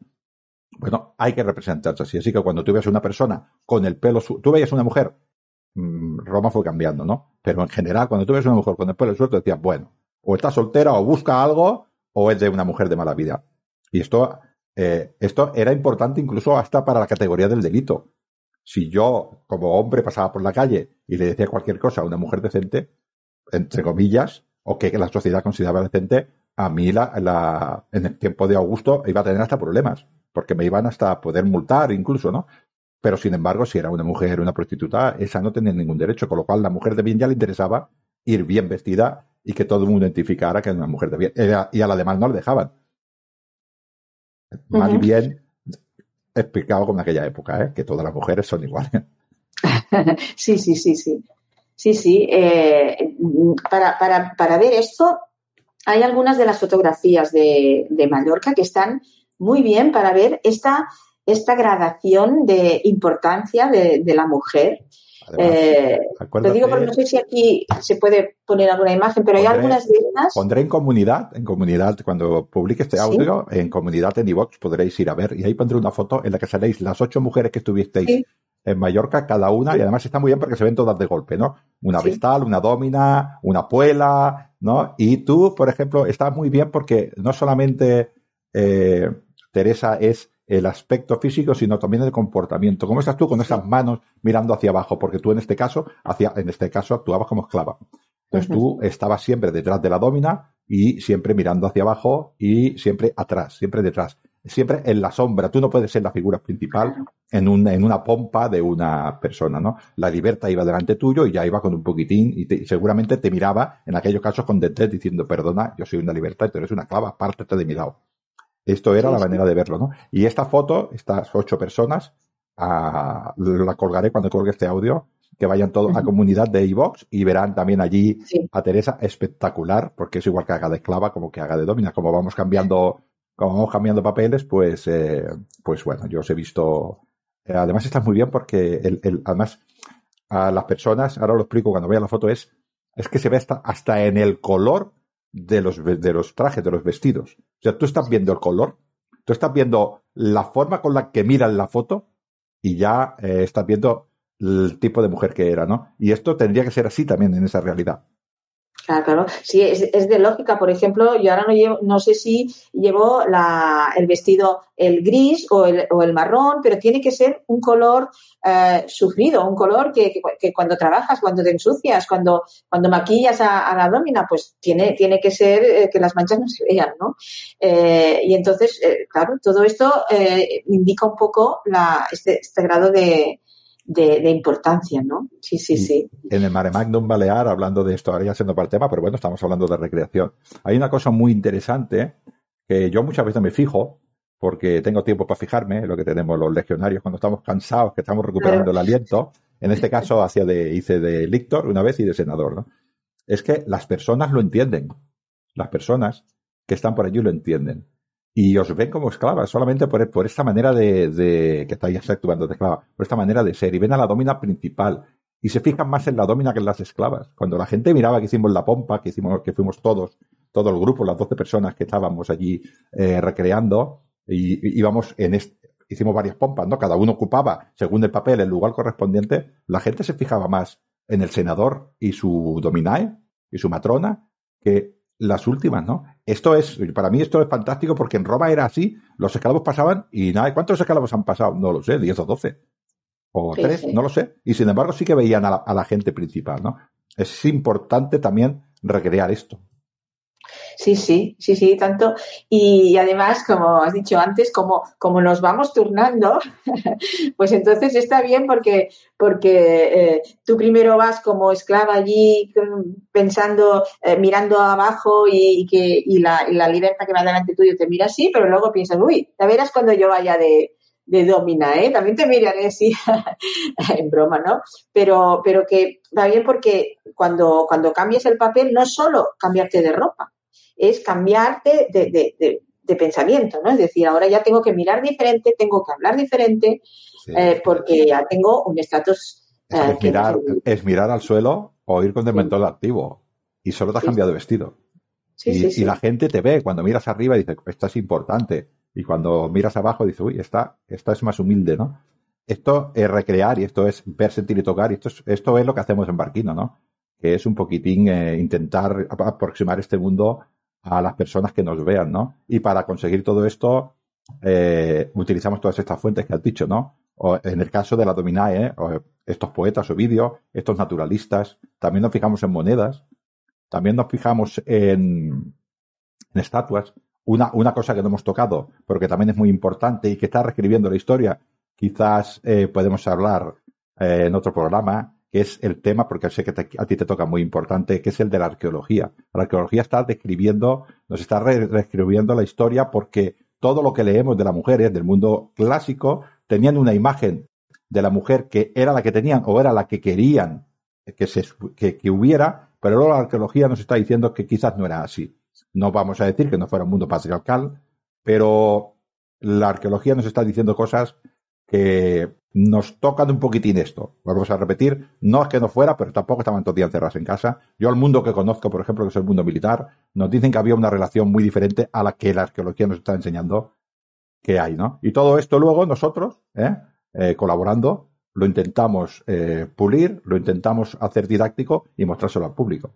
bueno, hay que representarse así. Así que cuando tú ves una persona con el pelo, tú veías una mujer, mm, Roma fue cambiando, ¿no? Pero en general, cuando tú ves una mujer con el pelo suelto, decías, bueno, o está soltera o busca algo, o es de una mujer de mala vida. Y esto, eh, esto era importante incluso hasta para la categoría del delito. Si yo, como hombre, pasaba por la calle y le decía cualquier cosa a una mujer decente, entre comillas, o que la sociedad consideraba decente, a mí la, en el tiempo de Augusto iba a tener hasta problemas, porque me iban hasta poder multar incluso, ¿no? Pero sin embargo, si era una mujer, una prostituta, esa no tenía ningún derecho, con lo cual la mujer de bien ya le interesaba ir bien vestida y que todo el mundo identificara que era una mujer de bien. y a la demás no le dejaban. Mal y bien explicado como en aquella época, ¿eh? que todas las mujeres son iguales. sí, sí, sí, sí. Sí, sí. Eh, para, para, para, ver esto, hay algunas de las fotografías de, de Mallorca que están muy bien para ver esta, esta gradación de importancia de, de la mujer eh, lo digo porque no sé si aquí se puede poner alguna imagen, pero hay algunas de estas. Pondré en comunidad, en comunidad, cuando publique este audio, en comunidad en iVox podréis ir a ver y ahí pondré una foto en la que saléis las ocho mujeres que estuvisteis en Mallorca, cada una, y además está muy bien porque se ven todas de golpe, ¿no? Una vestal, una domina, una puela, ¿no? Y tú, por ejemplo, estás muy bien porque no solamente eh, Teresa es el aspecto físico, sino también el comportamiento. ¿Cómo estás tú con esas manos mirando hacia abajo? Porque tú en este caso, hacia, en este caso actuabas como esclava. Entonces tú estabas siempre detrás de la domina y siempre mirando hacia abajo y siempre atrás, siempre detrás, siempre en la sombra. Tú no puedes ser la figura principal en, un, en una pompa de una persona, ¿no? La libertad iba delante tuyo y ya iba con un poquitín y, seguramente te miraba en aquellos casos con detrás diciendo, perdona, yo soy una libertad y tú eres una esclava, apártate de mi lado. Esto era la manera de verlo, ¿no? Y esta foto, estas ocho personas, ah, la colgaré cuando colgue este audio, que vayan todos a la comunidad de iVox y verán también allí a Teresa espectacular, porque es igual que haga de esclava como que haga de domina. Como vamos cambiando, como vamos cambiando papeles, pues, eh, pues bueno, yo os he visto eh, además está muy bien porque el, el, además a las personas, ahora lo explico cuando vean la foto, es, es que se ve hasta, hasta en el color de los, de los trajes, de los vestidos. O sea, tú estás viendo el color, tú estás viendo la forma con la que miran la foto y ya eh, estás viendo el tipo de mujer que era, ¿no? Y esto tendría que ser así también en esa realidad. Claro, claro. Sí, es, de lógica. Por ejemplo, yo ahora no llevo, no sé si llevo la, el vestido el gris o el, o el marrón, pero tiene que ser un color eh, sufrido, un color que, que, cuando trabajas, cuando te ensucias, cuando, cuando maquillas a, la domina, pues tiene, tiene que ser eh, que las manchas no se vean, ¿no? Eh, y entonces, claro, todo esto indica un poco la, este, este grado de, de, de, importancia, ¿no? Sí, sí, sí. En el Mare Magnum Balear, hablando de esto, ahora ya siendo para el tema, pero bueno, estamos hablando de recreación. Hay una cosa muy interesante que yo muchas veces me fijo, porque tengo tiempo para fijarme, lo que tenemos los legionarios cuando estamos cansados, que estamos recuperando el aliento. En este caso, hacia de, hice de lictor una vez y de senador, ¿no? Es que las personas lo entienden. Las personas que están por allí lo entienden y os ven como esclavas, solamente por, esta manera de, de, que estáis actuando de esclava, por esta manera de ser, y ven a la domina principal, y se fijan más en la domina que en las esclavas. Cuando la gente miraba que hicimos la pompa, que hicimos, que fuimos todos, todo el grupo, las 12 personas que estábamos allí eh, recreando, y íbamos en este, hicimos varias pompas, ¿no? Cada uno ocupaba, según el papel, el lugar correspondiente, la gente se fijaba más en el senador y su dominae, y su matrona, que las últimas, ¿no? Esto es, para mí esto es fantástico porque en Roma era así, los esclavos pasaban y nada, ¿cuántos esclavos han pasado? No lo sé, 10 o 12. O sí, 3, sí. no lo sé. Y sin embargo sí que veían a la, a la gente principal, ¿no? Es importante también recrear esto. Sí, sí, sí, sí, tanto. Y además, como has dicho antes, como, como nos vamos turnando, pues entonces está bien porque, porque eh, tú primero vas como esclava allí pensando, eh, mirando abajo y, que y la, la, libertad que va delante tuyo te mira así, pero luego piensas, uy, ya verás cuando yo vaya de, de domina, ¿eh? También te miraré así, en broma, ¿no? Pero, pero que va bien porque cuando, cuando cambias el papel no solo cambiarte de ropa, es cambiarte de, de, de, de, pensamiento, ¿no? Es decir, ahora ya tengo que mirar diferente, tengo que hablar diferente, sí. eh, porque ya tengo un estatus. Es, eh, es, mirar, es mirar al suelo o ir con el mentol activo y solo te has cambiado de vestido. Y, y, la gente te ve cuando miras arriba y dice, esto es importante. Y cuando miras abajo dices, uy, esta, esta es más humilde, ¿no? Esto es recrear y esto es ver, sentir y tocar y esto es, esto es lo que hacemos en Barquino, ¿no? Que es un poquitín eh, intentar aproximar este mundo a las personas que nos vean, ¿no? Y para conseguir todo esto, eh, utilizamos todas estas fuentes que has dicho, ¿no? O en el caso de la Dominae, o estos poetas o vídeos, estos naturalistas, también nos fijamos en monedas, también nos fijamos en, en estatuas. Una, una cosa que no hemos tocado, pero que también es muy importante y que está reescribiendo la historia, quizás eh, podemos hablar eh, en otro programa, que es el tema, porque sé que a ti te toca muy importante, que es el de la arqueología. La arqueología está describiendo, nos está re reescribiendo la historia porque todo lo que leemos de las mujeres del mundo clásico tenían una imagen de la mujer que era la que tenían o era la que querían que, se, que, que hubiera, pero luego la arqueología nos está diciendo que quizás no era así. No vamos a decir que no fuera un mundo patriarcal, pero la arqueología nos está diciendo cosas que nos tocan un poquitín esto. Vamos a repetir, no es que no fuera, pero tampoco estaban todos días encerrados en casa. Yo al mundo que conozco, por ejemplo, que es el mundo militar, nos dicen que había una relación muy diferente a la que la arqueología nos está enseñando que hay, ¿no? Y todo esto luego nosotros, ¿eh? Eh, colaborando, lo intentamos eh, pulir, lo intentamos hacer didáctico y mostrárselo al público.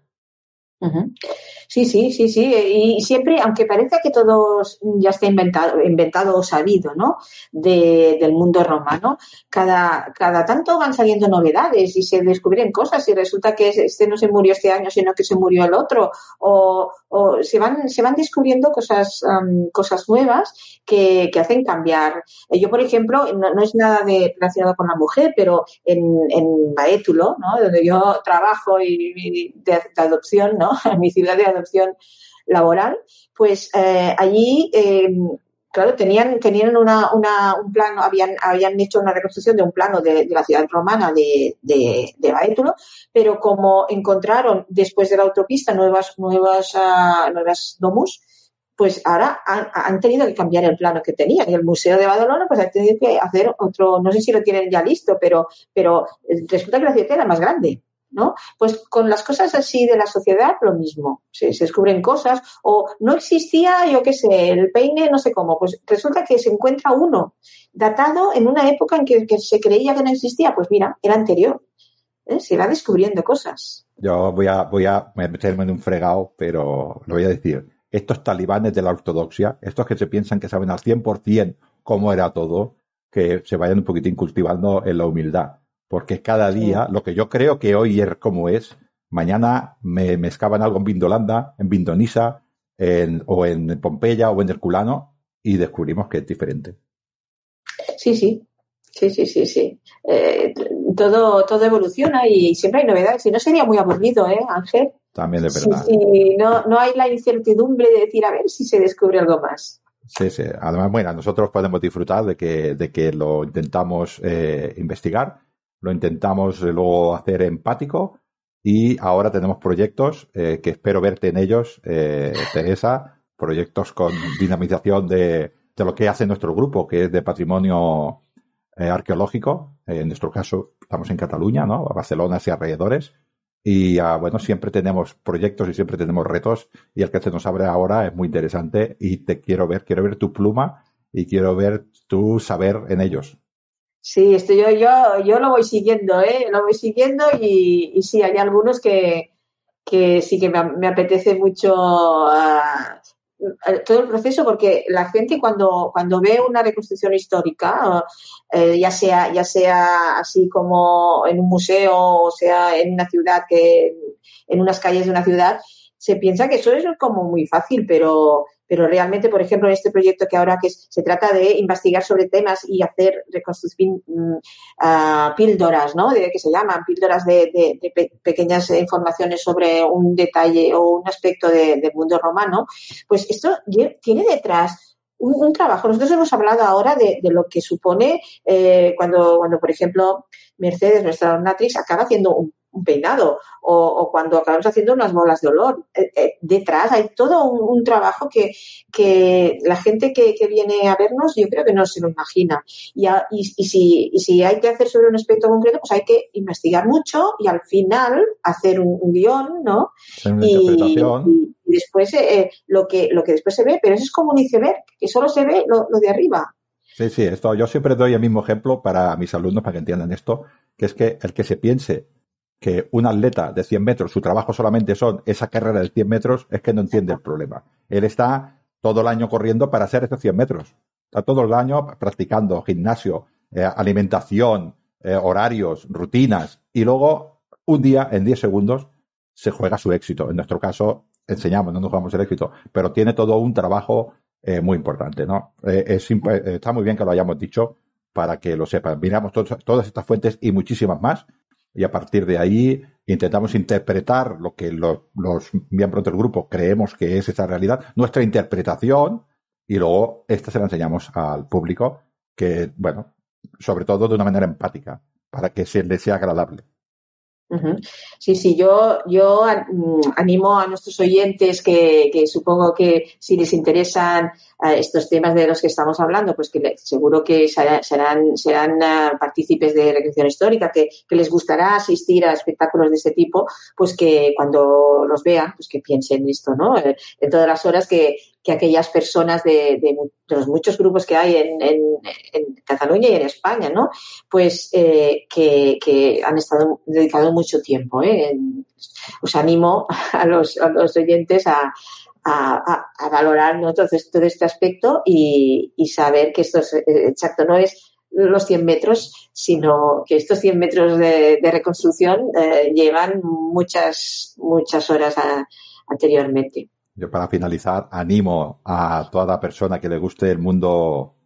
Sí, sí, sí, sí. Y siempre, aunque parezca que todo ya está inventado, inventado o sabido, ¿no? De, del mundo romano, cada, cada tanto van saliendo novedades y se descubren cosas y resulta que este no se murió este año, sino que se murió el otro. O, se van, se van descubriendo cosas, um, cosas nuevas que, que hacen cambiar. Yo, por ejemplo, no, es nada de, relacionado con la mujer, pero en, en Baétulo, ¿no? Donde yo trabajo y, y de adopción, ¿no? En mi ciudad de adopción laboral, pues eh, allí, eh, claro, tenían, tenían una, una, un plano, habían, habían hecho una reconstrucción de un plano de, de la ciudad romana de, de, de, Baétulo, pero como encontraron después de la autopista nuevas, nuevas, uh, nuevas domus, pues ahora han, tenido que cambiar el plano que tenían y el Museo de Badalona pues ha tenido que hacer otro, no sé si lo tienen ya listo, pero, pero resulta que la ciudad era más grande. ¿No? Pues con las cosas así de la sociedad, lo mismo. Se, descubren cosas, o no existía, yo qué sé, el peine, no sé cómo. Pues resulta que se encuentra uno datado en una época en que, se creía que no existía. Pues mira, era anterior. ¿eh? Se va descubriendo cosas. Yo voy a, voy a meterme en un fregado, pero lo voy a decir. Estos talibanes de la ortodoxia, estos que se piensan que saben al 100% cómo era todo, que se vayan un poquitín cultivando en la humildad porque cada día, lo que yo creo que hoy es como es, mañana me, me excavan algo en Vindolanda, en Vindonisa, o en Pompeya o en Herculano, y descubrimos que es diferente. Sí, sí, sí, sí, sí, sí. Eh, todo, todo evoluciona y siempre hay novedades. Si no sería muy aburrido, ¿eh, Ángel? También de verdad. Sí, No, no hay la incertidumbre de decir, a ver si se descubre algo más. Sí, sí. Además, bueno, nosotros podemos disfrutar de que, de que lo intentamos eh, investigar lo intentamos eh, luego hacer empático y ahora tenemos proyectos eh, que espero verte en ellos, eh, Teresa, proyectos con dinamización de, de, lo que hace nuestro grupo, que es de patrimonio arqueológico. en nuestro caso, estamos en Cataluña, ¿no? Barcelona y alrededores. Y ah, bueno, siempre tenemos proyectos y siempre tenemos retos y el que se nos abre ahora es muy interesante y te quiero ver, quiero ver tu pluma y quiero ver tu saber en ellos. Sí, esto yo, yo, yo lo voy siguiendo, ¿eh? Lo voy siguiendo y, sí, hay algunos que, que sí que me, apetece mucho uh, todo el proceso porque la gente cuando, cuando ve una reconstrucción histórica, uh, ya sea, ya sea así como en un museo o sea en una ciudad que, en unas calles de una ciudad, se piensa que eso es como muy fácil, pero pero realmente, por ejemplo, en este proyecto que ahora que se trata de investigar sobre temas y hacer reconstruir mm, píldoras, ¿no? De, que se llaman píldoras de, pequeñas informaciones sobre un detalle o un aspecto del mundo romano, pues esto tiene detrás un, trabajo. Nosotros hemos hablado ahora de, lo que supone eh, cuando, cuando, por ejemplo, Mercedes, nuestra donatrix, acaba haciendo un un peinado o, cuando acabamos haciendo unas bolas de olor. Eh, eh, detrás hay todo un, trabajo que, que, la gente que, viene a vernos yo creo que no se lo imagina. Y, y, si, y, si, hay que hacer sobre un aspecto concreto, pues hay que investigar mucho y al final hacer un, guion, ¿no? Y, después eh, lo, que, lo que después se ve, pero eso es como un iceberg, que solo se ve lo, lo de arriba. Sí, sí, esto yo siempre doy el mismo ejemplo para mis alumnos para que entiendan esto, que es que el que se piense que un atleta de 100 metros, su trabajo solamente son esa carrera de 100 metros, es que no entiende el problema. Él está todo el año corriendo para hacer esos 100 metros. Está todo el año practicando gimnasio, eh, alimentación, eh, horarios, rutinas, y luego un día, en 10 segundos, se juega su éxito. En nuestro caso, enseñamos, no nos jugamos el éxito, pero tiene todo un trabajo eh, muy importante, ¿no? Es, está muy bien que lo hayamos dicho para que lo sepan. Miramos todas estas fuentes y muchísimas más y a partir de ahí intentamos interpretar lo que los, miembros del grupo creemos que es esa realidad, nuestra interpretación, y luego esta se la enseñamos al público, que, bueno, sobre todo de una manera empática, para que se le sea agradable. Sí, sí, yo, yo mm, animo a nuestros oyentes que, que supongo que si les interesan eh, estos temas de los que estamos hablando, pues que seguro que serán, serán eh, partícipes de recreación histórica, que, que, les gustará asistir a espectáculos de ese tipo, pues que cuando los vean, pues que piensen esto, ¿no? En todas las horas que, que aquellas personas de, de, los muchos grupos que hay en, en, Cataluña y en España, ¿no? Pues eh, que, han estado dedicado mucho tiempo. ¿eh? Os animo a los, oyentes a, a, a, valorar ¿no? todo, este aspecto y, saber que esto es eh, exacto, no es los 100 metros, sino que estos 100 metros de, reconstrucción llevan muchas, muchas horas anteriormente. Yo para finalizar animo a toda persona que le guste el mundo,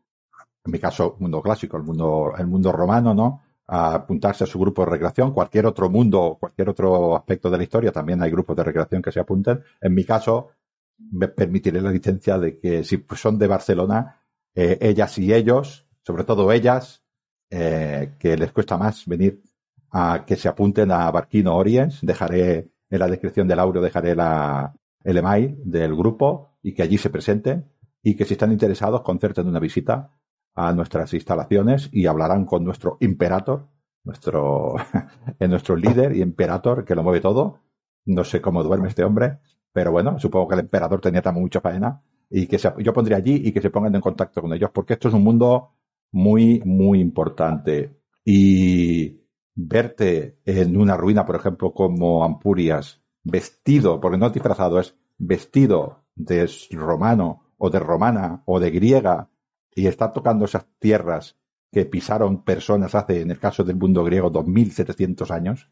en mi caso, mundo clásico, el mundo, el mundo romano, ¿no? A apuntarse a su grupo de recreación. Cualquier otro mundo, cualquier otro aspecto de la historia, también hay grupos de recreación que se apunten. En mi caso, me permitiré la licencia de que si son de Barcelona, eh, ellas y ellos, sobre todo ellas, eh, que les cuesta más venir a que se apunten a Barquino Oriens. Dejaré en la descripción del audio, dejaré la, el email del grupo y que allí se presenten y que si están interesados concerten una visita a nuestras instalaciones y hablarán con nuestro imperator, nuestro, nuestro líder y imperator que lo mueve todo. No sé cómo duerme este hombre, pero bueno, supongo que el emperador tenía también mucha faena y que se, yo pondría allí y que se pongan en contacto con ellos porque esto es un mundo muy, muy importante. Y verte en una ruina, por ejemplo, como Ampurias, vestido, porque no disfrazado, es vestido de romano o de romana o de griega y estar tocando esas tierras que pisaron personas hace, en el caso del mundo griego, 2700 años,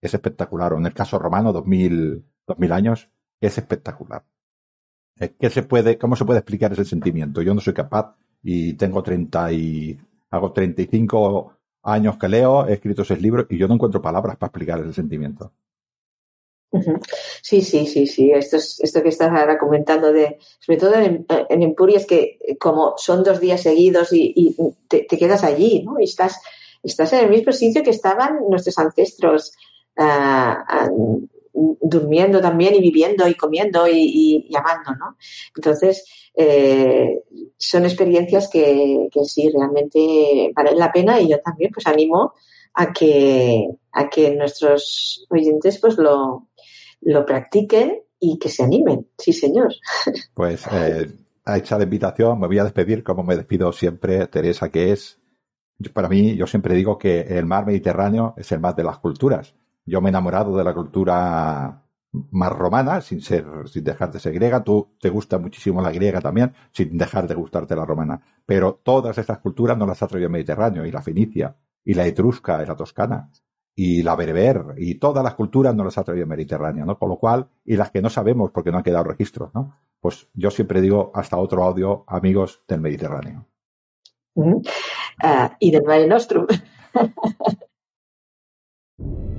es espectacular. O en el caso romano, 2000, 2000 años, es espectacular. ¿Qué se puede, ¿Cómo se puede explicar ese sentimiento? Yo no soy capaz y tengo 30 y, hago 35 años que leo, he escrito seis libros y yo no encuentro palabras para explicar ese sentimiento. Sí, sí, sí, sí. Esto es esto que estás ahora comentando de, sobre todo en, en Empuria, es que eh, como son dos días seguidos y, te, quedas allí, ¿no? Y estás, estás en el mismo sitio que estaban nuestros ancestros ah, ah, durmiendo también y viviendo y comiendo y, amando, ¿no? Entonces, eh, son experiencias que, que sí, realmente valen la pena y yo también pues animo a que, a que nuestros oyentes pues lo, lo practiquen y que se animen. Sí, señor. Pues eh, hecha la invitación, me voy a despedir como me despido siempre, Teresa, que es, para mí, yo siempre digo que el mar Mediterráneo es el mar de las culturas. Yo me he enamorado de la cultura más romana, sin ser, sin dejar de ser griega. Tú te gusta muchísimo la griega también, sin dejar de gustarte la romana. Pero todas estas culturas no las ha traído el Mediterráneo, y la fenicia, y la etrusca, y la toscana y la berber y todas las culturas no las ha traído el Mediterráneo, ¿no? Con lo cual, y las que no sabemos porque no han quedado registros, ¿no? Pues yo siempre digo hasta otro audio, amigos del Mediterráneo. Ah, y del Valle Nostrum.